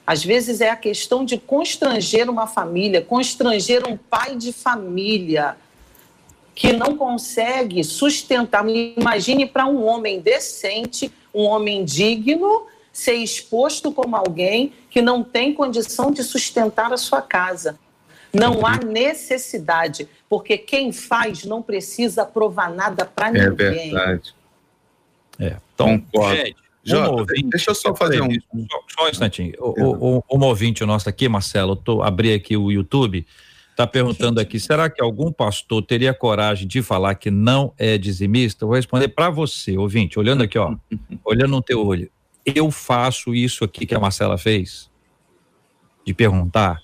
Às vezes é a questão de constranger uma família, constranger um pai de família que não consegue sustentar. Imagine para um homem decente, um homem digno, ser exposto como alguém que não tem condição de sustentar a sua casa. Não há necessidade, porque quem faz não precisa provar nada para é ninguém. É verdade. É. Então, Concordo. Gente, Jota, um ouvinte, deixa eu só fazer um. Só, só um instantinho. O, o, um ouvinte nosso aqui, Marcelo, tô, abri aqui o YouTube, está perguntando aqui: será que algum pastor teria coragem de falar que não é dizimista? Eu vou responder para você, ouvinte, olhando aqui, ó, olhando no teu olho. Eu faço isso aqui que a Marcela fez, de perguntar.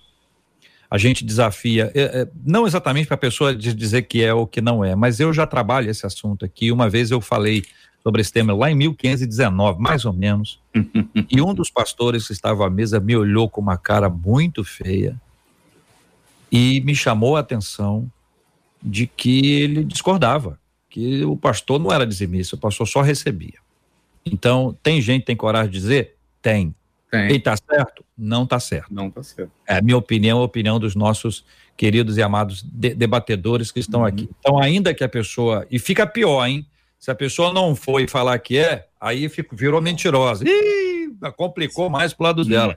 A gente desafia, é, é, não exatamente para a pessoa dizer que é ou que não é, mas eu já trabalho esse assunto aqui. Uma vez eu falei sobre esse tema lá em 1519, mais ou menos. e um dos pastores que estava à mesa me olhou com uma cara muito feia e me chamou a atenção de que ele discordava, que o pastor não era dizimista, o pastor só recebia. Então, tem gente que tem coragem de dizer? Tem. Tem. E está certo? Não está certo. Não está certo. É a minha opinião, a opinião dos nossos queridos e amados de debatedores que estão uhum. aqui. Então, ainda que a pessoa. E fica pior, hein? Se a pessoa não foi falar que é, aí fico, virou mentirosa. Ih, complicou mais pro lado dela.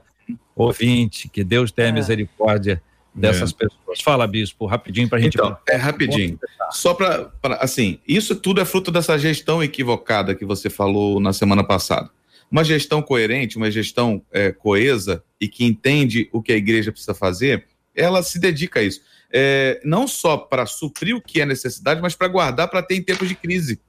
Ouvinte, que Deus tenha é. misericórdia dessas é. pessoas. Fala, bispo, rapidinho para a gente. Então, é rapidinho. Só para, assim, isso tudo é fruto dessa gestão equivocada que você falou na semana passada. Uma gestão coerente, uma gestão é, coesa e que entende o que a igreja precisa fazer, ela se dedica a isso. É, não só para suprir o que é necessidade, mas para guardar para ter em tempos de crise.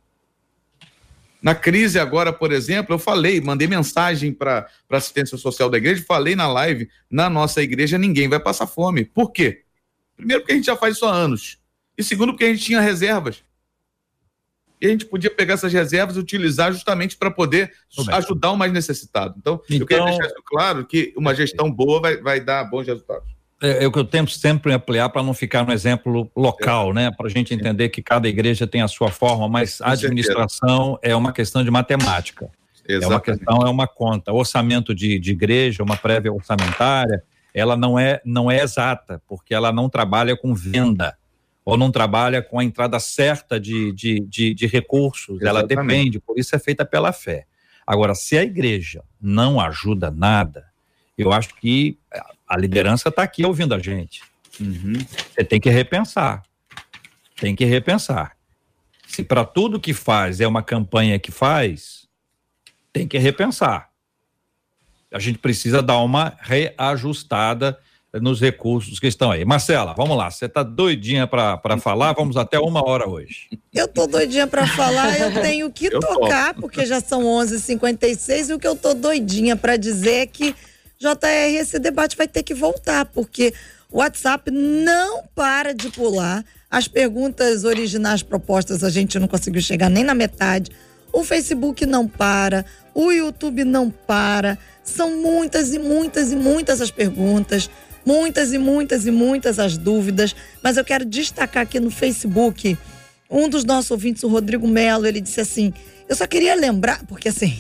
Na crise agora, por exemplo, eu falei, mandei mensagem para a assistência social da igreja, falei na live, na nossa igreja ninguém vai passar fome. Por quê? Primeiro porque a gente já faz isso há anos. E segundo porque a gente tinha reservas. E a gente podia pegar essas reservas e utilizar justamente para poder ajudar o mais necessitado. Então, então, eu quero deixar isso claro que uma gestão boa vai, vai dar bons resultados. É, é, o que eu tento sempre ampliar para não ficar no exemplo local, é. né? Para a gente entender que cada igreja tem a sua forma, mas a administração é uma questão de matemática. Exatamente. É uma questão, é uma conta. Orçamento de, de igreja, uma prévia orçamentária, ela não é, não é exata, porque ela não trabalha com venda ou não trabalha com a entrada certa de, de, de, de recursos. Exatamente. Ela depende, por isso é feita pela fé. Agora, se a igreja não ajuda nada, eu acho que a liderança está aqui ouvindo a gente. Uhum. Você tem que repensar. Tem que repensar. Se para tudo que faz é uma campanha que faz, tem que repensar. A gente precisa dar uma reajustada nos recursos que estão aí. Marcela, vamos lá. Você está doidinha para falar? Vamos até uma hora hoje. Eu tô doidinha para falar. Eu tenho que eu tocar, porque já são 11h56 e o que eu tô doidinha para dizer é que JR, esse debate vai ter que voltar, porque o WhatsApp não para de pular. As perguntas originais propostas a gente não conseguiu chegar nem na metade. O Facebook não para, o YouTube não para. São muitas e muitas e muitas as perguntas, muitas e muitas e muitas as dúvidas. Mas eu quero destacar aqui no Facebook, um dos nossos ouvintes, o Rodrigo Melo, ele disse assim: Eu só queria lembrar, porque assim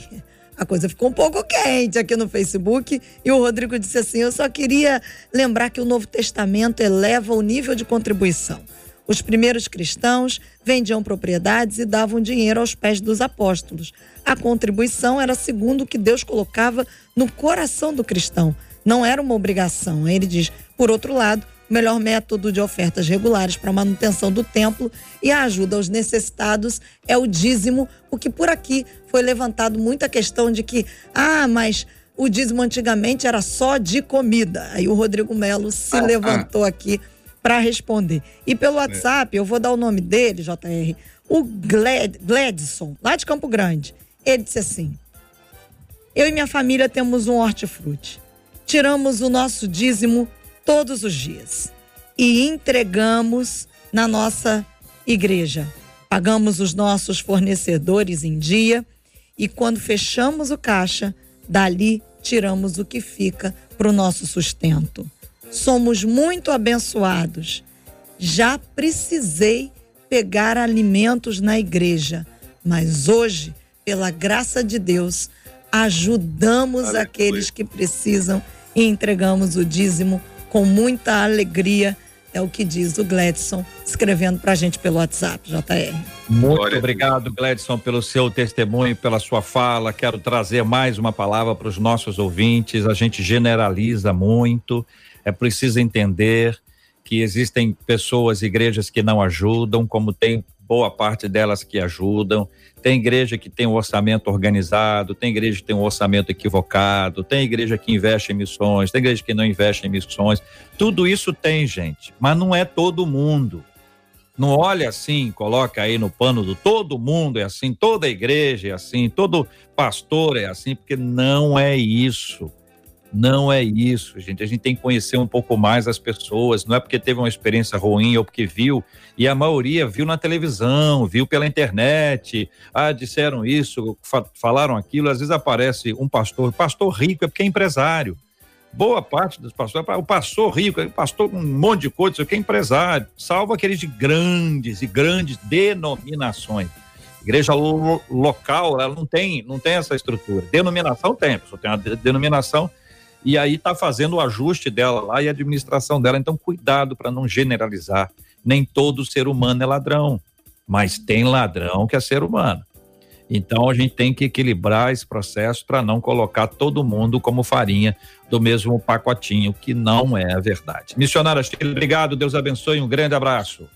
a coisa ficou um pouco quente aqui no Facebook e o Rodrigo disse assim: Eu só queria lembrar que o Novo Testamento eleva o nível de contribuição. Os primeiros cristãos vendiam propriedades e davam dinheiro aos pés dos apóstolos. A contribuição era segundo o que Deus colocava no coração do cristão, não era uma obrigação. Ele diz: por outro lado, melhor método de ofertas regulares para manutenção do templo e a ajuda aos necessitados é o dízimo, o que por aqui foi levantado muita questão de que, ah, mas o dízimo antigamente era só de comida. Aí o Rodrigo Melo se ah, levantou ah. aqui para responder. E pelo é. WhatsApp, eu vou dar o nome dele, JR, o Gled, Gledson, lá de Campo Grande. Ele disse assim: Eu e minha família temos um hortifruti. Tiramos o nosso dízimo todos os dias e entregamos na nossa igreja. Pagamos os nossos fornecedores em dia e quando fechamos o caixa, dali tiramos o que fica para o nosso sustento. Somos muito abençoados. Já precisei pegar alimentos na igreja, mas hoje, pela graça de Deus, ajudamos Aleluia. aqueles que precisam e entregamos o dízimo com muita alegria É o que diz o Gladson, escrevendo para a gente pelo WhatsApp, JR. Muito Olha. obrigado, Gladson, pelo seu testemunho, pela sua fala. Quero trazer mais uma palavra para os nossos ouvintes. A gente generaliza muito, é preciso entender que existem pessoas, igrejas que não ajudam, como tem boa parte delas que ajudam. Tem igreja que tem um orçamento organizado, tem igreja que tem um orçamento equivocado, tem igreja que investe em missões, tem igreja que não investe em missões. Tudo isso tem, gente, mas não é todo mundo. Não olha assim, coloca aí no pano do todo mundo é assim, toda igreja é assim, todo pastor é assim, porque não é isso. Não é isso, gente. A gente tem que conhecer um pouco mais as pessoas. Não é porque teve uma experiência ruim ou porque viu. E a maioria viu na televisão, viu pela internet. Ah, disseram isso, falaram aquilo. Às vezes aparece um pastor. Pastor rico é porque é empresário. Boa parte dos pastores, o pastor rico, o pastor com um monte de coisa, que é empresário. Salvo aqueles de grandes e grandes denominações. Igreja lo local, ela não tem, não tem essa estrutura. Denominação tem, a pessoa tem uma denominação e aí está fazendo o ajuste dela lá e a administração dela. Então, cuidado para não generalizar. Nem todo ser humano é ladrão, mas tem ladrão que é ser humano. Então, a gente tem que equilibrar esse processo para não colocar todo mundo como farinha do mesmo pacotinho, que não é a verdade. Missionária Sheila, obrigado, Deus abençoe, um grande abraço.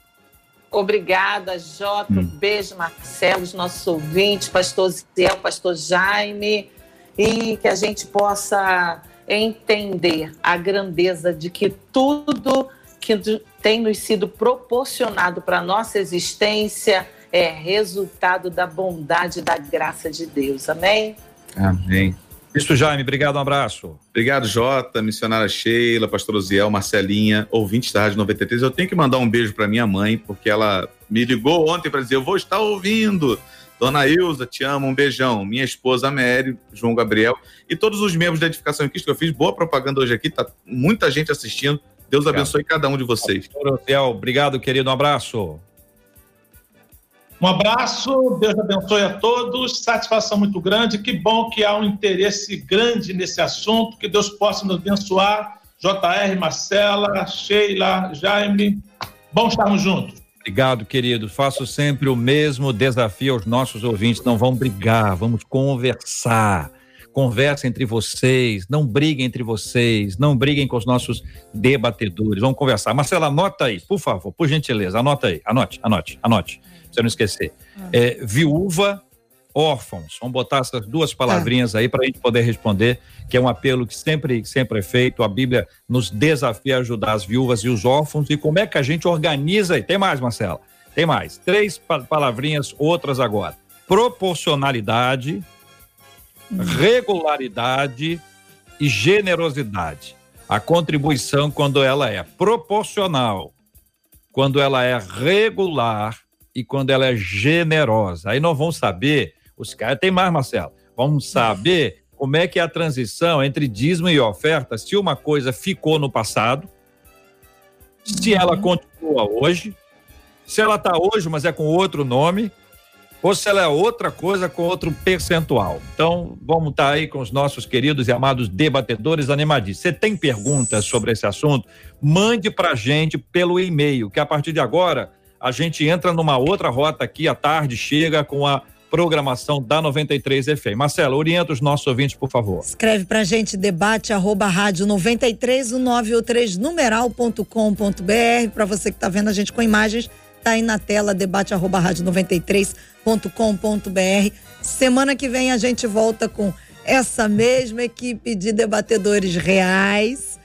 Obrigada, Jota. Hum. Um beijo, Marcelo, os nossos ouvintes, pastor Ziel, pastor Jaime, e que a gente possa entender a grandeza de que tudo que tem nos sido proporcionado para a nossa existência é resultado da bondade e da graça de Deus. Amém? Amém. Isso, Jaime, obrigado, um abraço. Obrigado, Jota, missionária Sheila, pastor Oziel, Marcelinha, ouvinte da Rádio 93. Eu tenho que mandar um beijo para minha mãe, porque ela me ligou ontem para dizer: eu vou estar ouvindo. Dona Ilza, te amo, um beijão. Minha esposa Mary, João Gabriel e todos os membros da Edificação em Cristo que eu fiz. Boa propaganda hoje aqui, tá muita gente assistindo. Deus obrigado. abençoe cada um de vocês. Obrigado, querido. Um abraço. Um abraço, Deus abençoe a todos. Satisfação muito grande. Que bom que há um interesse grande nesse assunto. Que Deus possa nos abençoar. JR, Marcela, Sheila, Jaime. Bom estarmos juntos. Obrigado, querido. Faço sempre o mesmo desafio aos nossos ouvintes. Não vão brigar, vamos conversar. Conversa entre vocês, não briguem entre vocês, não briguem com os nossos debatedores. Vamos conversar. Marcela, anota aí, por favor, por gentileza, anota aí. Anote, anote, anote. Pra você não esquecer. Ah. É, viúva órfãos. Vamos botar essas duas palavrinhas aí para a gente poder responder, que é um apelo que sempre, sempre é feito. A Bíblia nos desafia a ajudar as viúvas e os órfãos. E como é que a gente organiza aí? Tem mais, Marcela? Tem mais. Três palavrinhas, outras agora. Proporcionalidade, hum. regularidade e generosidade. A contribuição, quando ela é proporcional, quando ela é regular e quando ela é generosa. Aí nós vamos saber os caras tem mais, Marcelo. Vamos saber como é que é a transição entre dízimo e oferta, se uma coisa ficou no passado, se ela uhum. continua hoje, se ela está hoje, mas é com outro nome, ou se ela é outra coisa com outro percentual. Então, vamos estar tá aí com os nossos queridos e amados debatedores animadíssimos. Você tem perguntas sobre esse assunto? Mande para a gente pelo e-mail, que a partir de agora a gente entra numa outra rota aqui à tarde, chega com a programação da 93 FM. Marcela, orienta os nossos ouvintes, por favor. Escreve pra gente debate arroba rádio 93 93 numeral.com.br para você que tá vendo a gente com imagens, tá aí na tela debate arroba rádio 93.com.br. Semana que vem a gente volta com essa mesma equipe de debatedores reais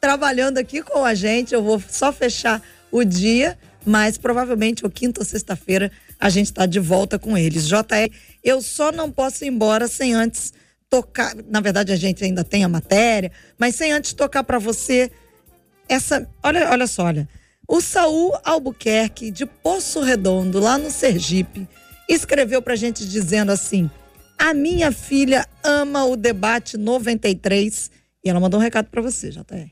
trabalhando aqui com a gente. Eu vou só fechar o dia, mas provavelmente o quinta ou sexta-feira a gente está de volta com eles. JR, eu só não posso ir embora sem antes tocar. Na verdade, a gente ainda tem a matéria, mas sem antes tocar para você essa. Olha, olha só, olha. O Saul Albuquerque, de Poço Redondo, lá no Sergipe, escreveu para a gente dizendo assim: A minha filha ama o debate 93. E ela mandou um recado para você, JR.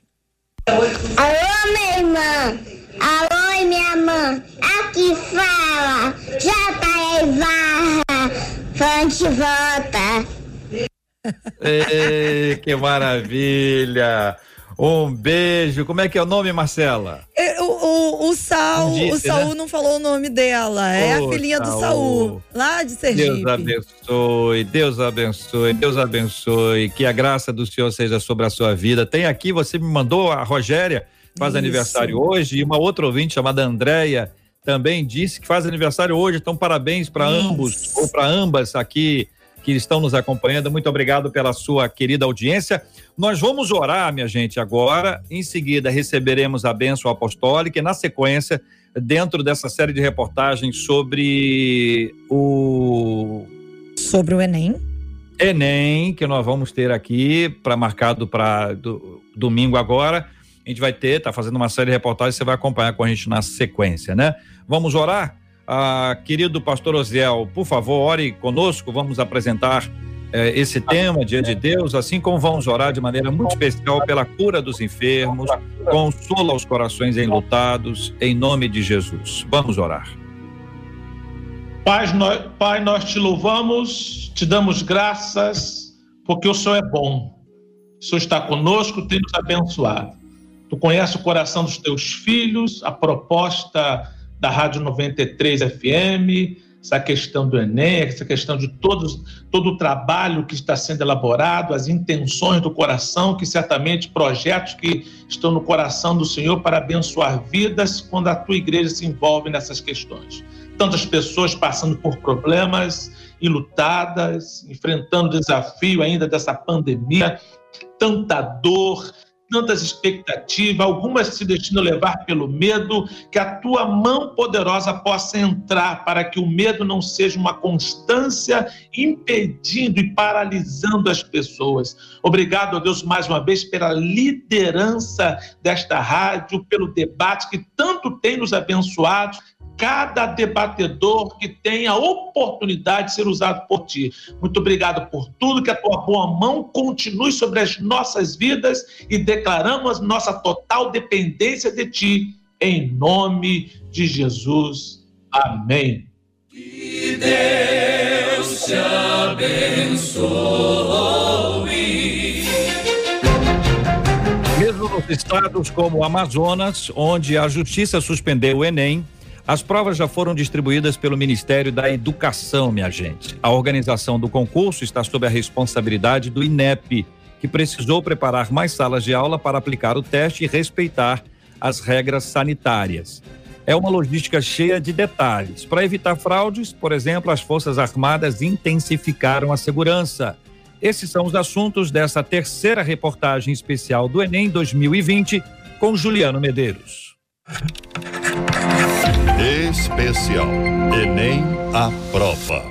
Alô, minha irmã! Alô, minha mãe! Aqui fala! Já tá Varra! Fonte volta! Ei, que maravilha! Um beijo. Como é que é o nome, Marcela? É, o, o, o Sal, disse, o Saul né? não falou o nome dela. É a filhinha Saul. do Saul, lá de Sergipe. Deus abençoe, Deus abençoe, Deus abençoe. Que a graça do Senhor seja sobre a sua vida. Tem aqui, você me mandou a Rogéria, faz Isso. aniversário hoje, e uma outra ouvinte chamada Andréia também disse que faz aniversário hoje. Então, parabéns para ambos ou para ambas aqui que estão nos acompanhando. Muito obrigado pela sua querida audiência. Nós vamos orar, minha gente, agora. Em seguida, receberemos a bênção apostólica e, na sequência, dentro dessa série de reportagens sobre o. Sobre o Enem. Enem, que nós vamos ter aqui, para marcado para do, domingo agora. A gente vai ter, tá fazendo uma série de reportagens, você vai acompanhar com a gente na sequência, né? Vamos orar? Ah, querido pastor Osiel, por favor, ore conosco, vamos apresentar eh, esse tema diante de Deus, assim como vamos orar de maneira muito especial pela cura dos enfermos, consola os corações enlutados, em nome de Jesus. Vamos orar. Pai nós, Pai, nós te louvamos, te damos graças, porque o Senhor é bom. O Senhor está conosco, tem nos abençoado. Tu conhece o coração dos teus filhos, a proposta da Rádio 93 FM, essa questão do Enem, essa questão de todos, todo o trabalho que está sendo elaborado, as intenções do coração, que certamente projetos que estão no coração do Senhor para abençoar vidas quando a tua igreja se envolve nessas questões. Tantas pessoas passando por problemas lutadas, enfrentando o desafio ainda dessa pandemia, tanta dor, tantas expectativas, algumas se destinam a levar pelo medo, que a tua mão poderosa possa entrar para que o medo não seja uma constância impedindo e paralisando as pessoas. Obrigado, a Deus, mais uma vez pela liderança desta rádio, pelo debate que tanto tem nos abençoado cada debatedor que tenha oportunidade de ser usado por ti. Muito obrigado por tudo, que a tua boa mão continue sobre as nossas vidas e declaramos nossa total dependência de ti, em nome de Jesus. Amém. Que Deus te abençoe. Mesmo nos estados como Amazonas, onde a justiça suspendeu o Enem, as provas já foram distribuídas pelo Ministério da Educação, minha gente. A organização do concurso está sob a responsabilidade do INEP, que precisou preparar mais salas de aula para aplicar o teste e respeitar as regras sanitárias. É uma logística cheia de detalhes. Para evitar fraudes, por exemplo, as Forças Armadas intensificaram a segurança. Esses são os assuntos dessa terceira reportagem especial do Enem 2020 com Juliano Medeiros. Especial Enem a prova.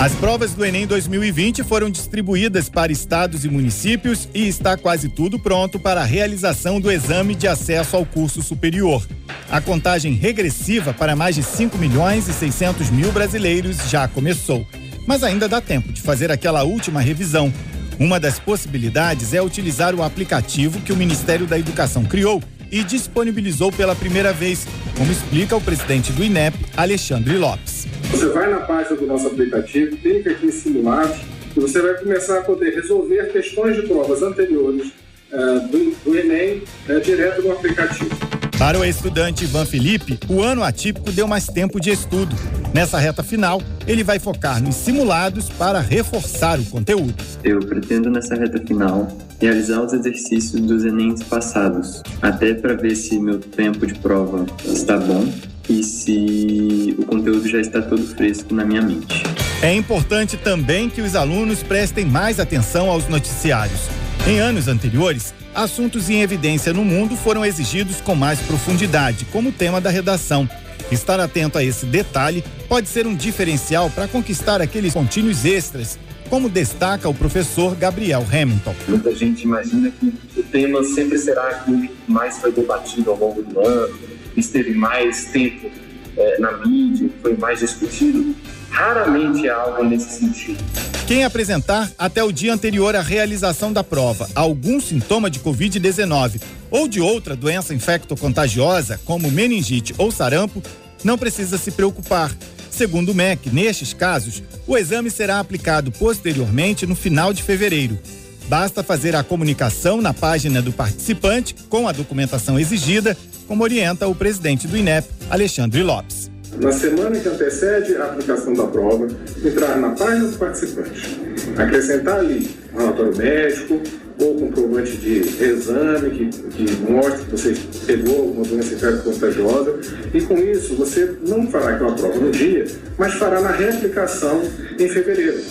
As provas do Enem 2020 foram distribuídas para estados e municípios e está quase tudo pronto para a realização do exame de acesso ao curso superior. A contagem regressiva para mais de 5 milhões e 600 mil brasileiros já começou. Mas ainda dá tempo de fazer aquela última revisão. Uma das possibilidades é utilizar o aplicativo que o Ministério da Educação criou e disponibilizou pela primeira vez, como explica o presidente do INEP, Alexandre Lopes. Você vai na página do nosso aplicativo, clica aqui em simulados e você vai começar a poder resolver questões de provas anteriores uh, do, do, Enem uh, direto no aplicativo. Para o estudante Ivan Felipe, o ano atípico deu mais tempo de estudo. Nessa reta final, ele vai focar nos simulados para reforçar o conteúdo. Eu pretendo, nessa reta final, realizar os exercícios dos Enems passados, até para ver se meu tempo de prova está bom e se o conteúdo já está todo fresco na minha mente. É importante também que os alunos prestem mais atenção aos noticiários. Em anos anteriores, assuntos em evidência no mundo foram exigidos com mais profundidade, como tema da redação. Estar atento a esse detalhe pode ser um diferencial para conquistar aqueles contínuos extras como destaca o professor Gabriel Hamilton. Muita gente imagina que o tema sempre será aquilo que mais foi debatido ao longo do ano, esteve mais tempo é, na mídia, foi mais discutido. Raramente é algo nesse sentido. Quem apresentar até o dia anterior à realização da prova algum sintoma de Covid-19 ou de outra doença infecto-contagiosa, como meningite ou sarampo, não precisa se preocupar Segundo o MEC, nestes casos, o exame será aplicado posteriormente no final de fevereiro. Basta fazer a comunicação na página do participante com a documentação exigida, como orienta o presidente do INEP, Alexandre Lopes. Na semana que antecede a aplicação da prova, entrar na página do participante, acrescentar ali relatório médico ou comprovante de exame que, que mostre que você pegou alguma doença contagiosa e com isso você não fará aquela prova no dia, mas fará na reaplicação em fevereiro.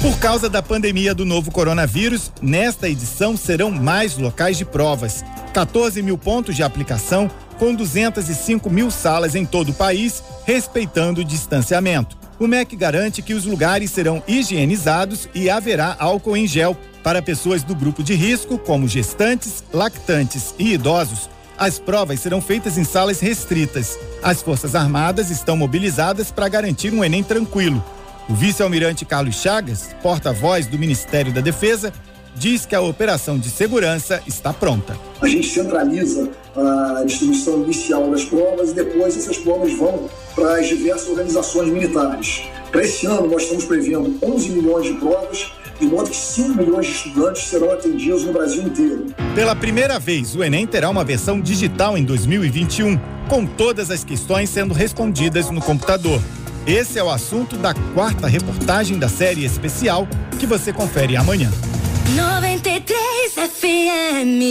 Por causa da pandemia do novo coronavírus, nesta edição serão mais locais de provas. 14 mil pontos de aplicação, com 205 mil salas em todo o país, respeitando o distanciamento. O MEC garante que os lugares serão higienizados e haverá álcool em gel para pessoas do grupo de risco, como gestantes, lactantes e idosos. As provas serão feitas em salas restritas. As Forças Armadas estão mobilizadas para garantir um Enem tranquilo. O vice-almirante Carlos Chagas, porta-voz do Ministério da Defesa, diz que a operação de segurança está pronta. A gente centraliza a distribuição inicial das provas e depois essas provas vão para as diversas organizações militares. Para esse ano, nós estamos prevendo 11 milhões de provas, de modo que 5 milhões de estudantes serão atendidos no Brasil inteiro. Pela primeira vez, o Enem terá uma versão digital em 2021, com todas as questões sendo respondidas no computador. Esse é o assunto da quarta reportagem da série especial que você confere amanhã. 93 FM.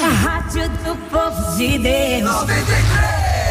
A rádio do povo de Deus. 93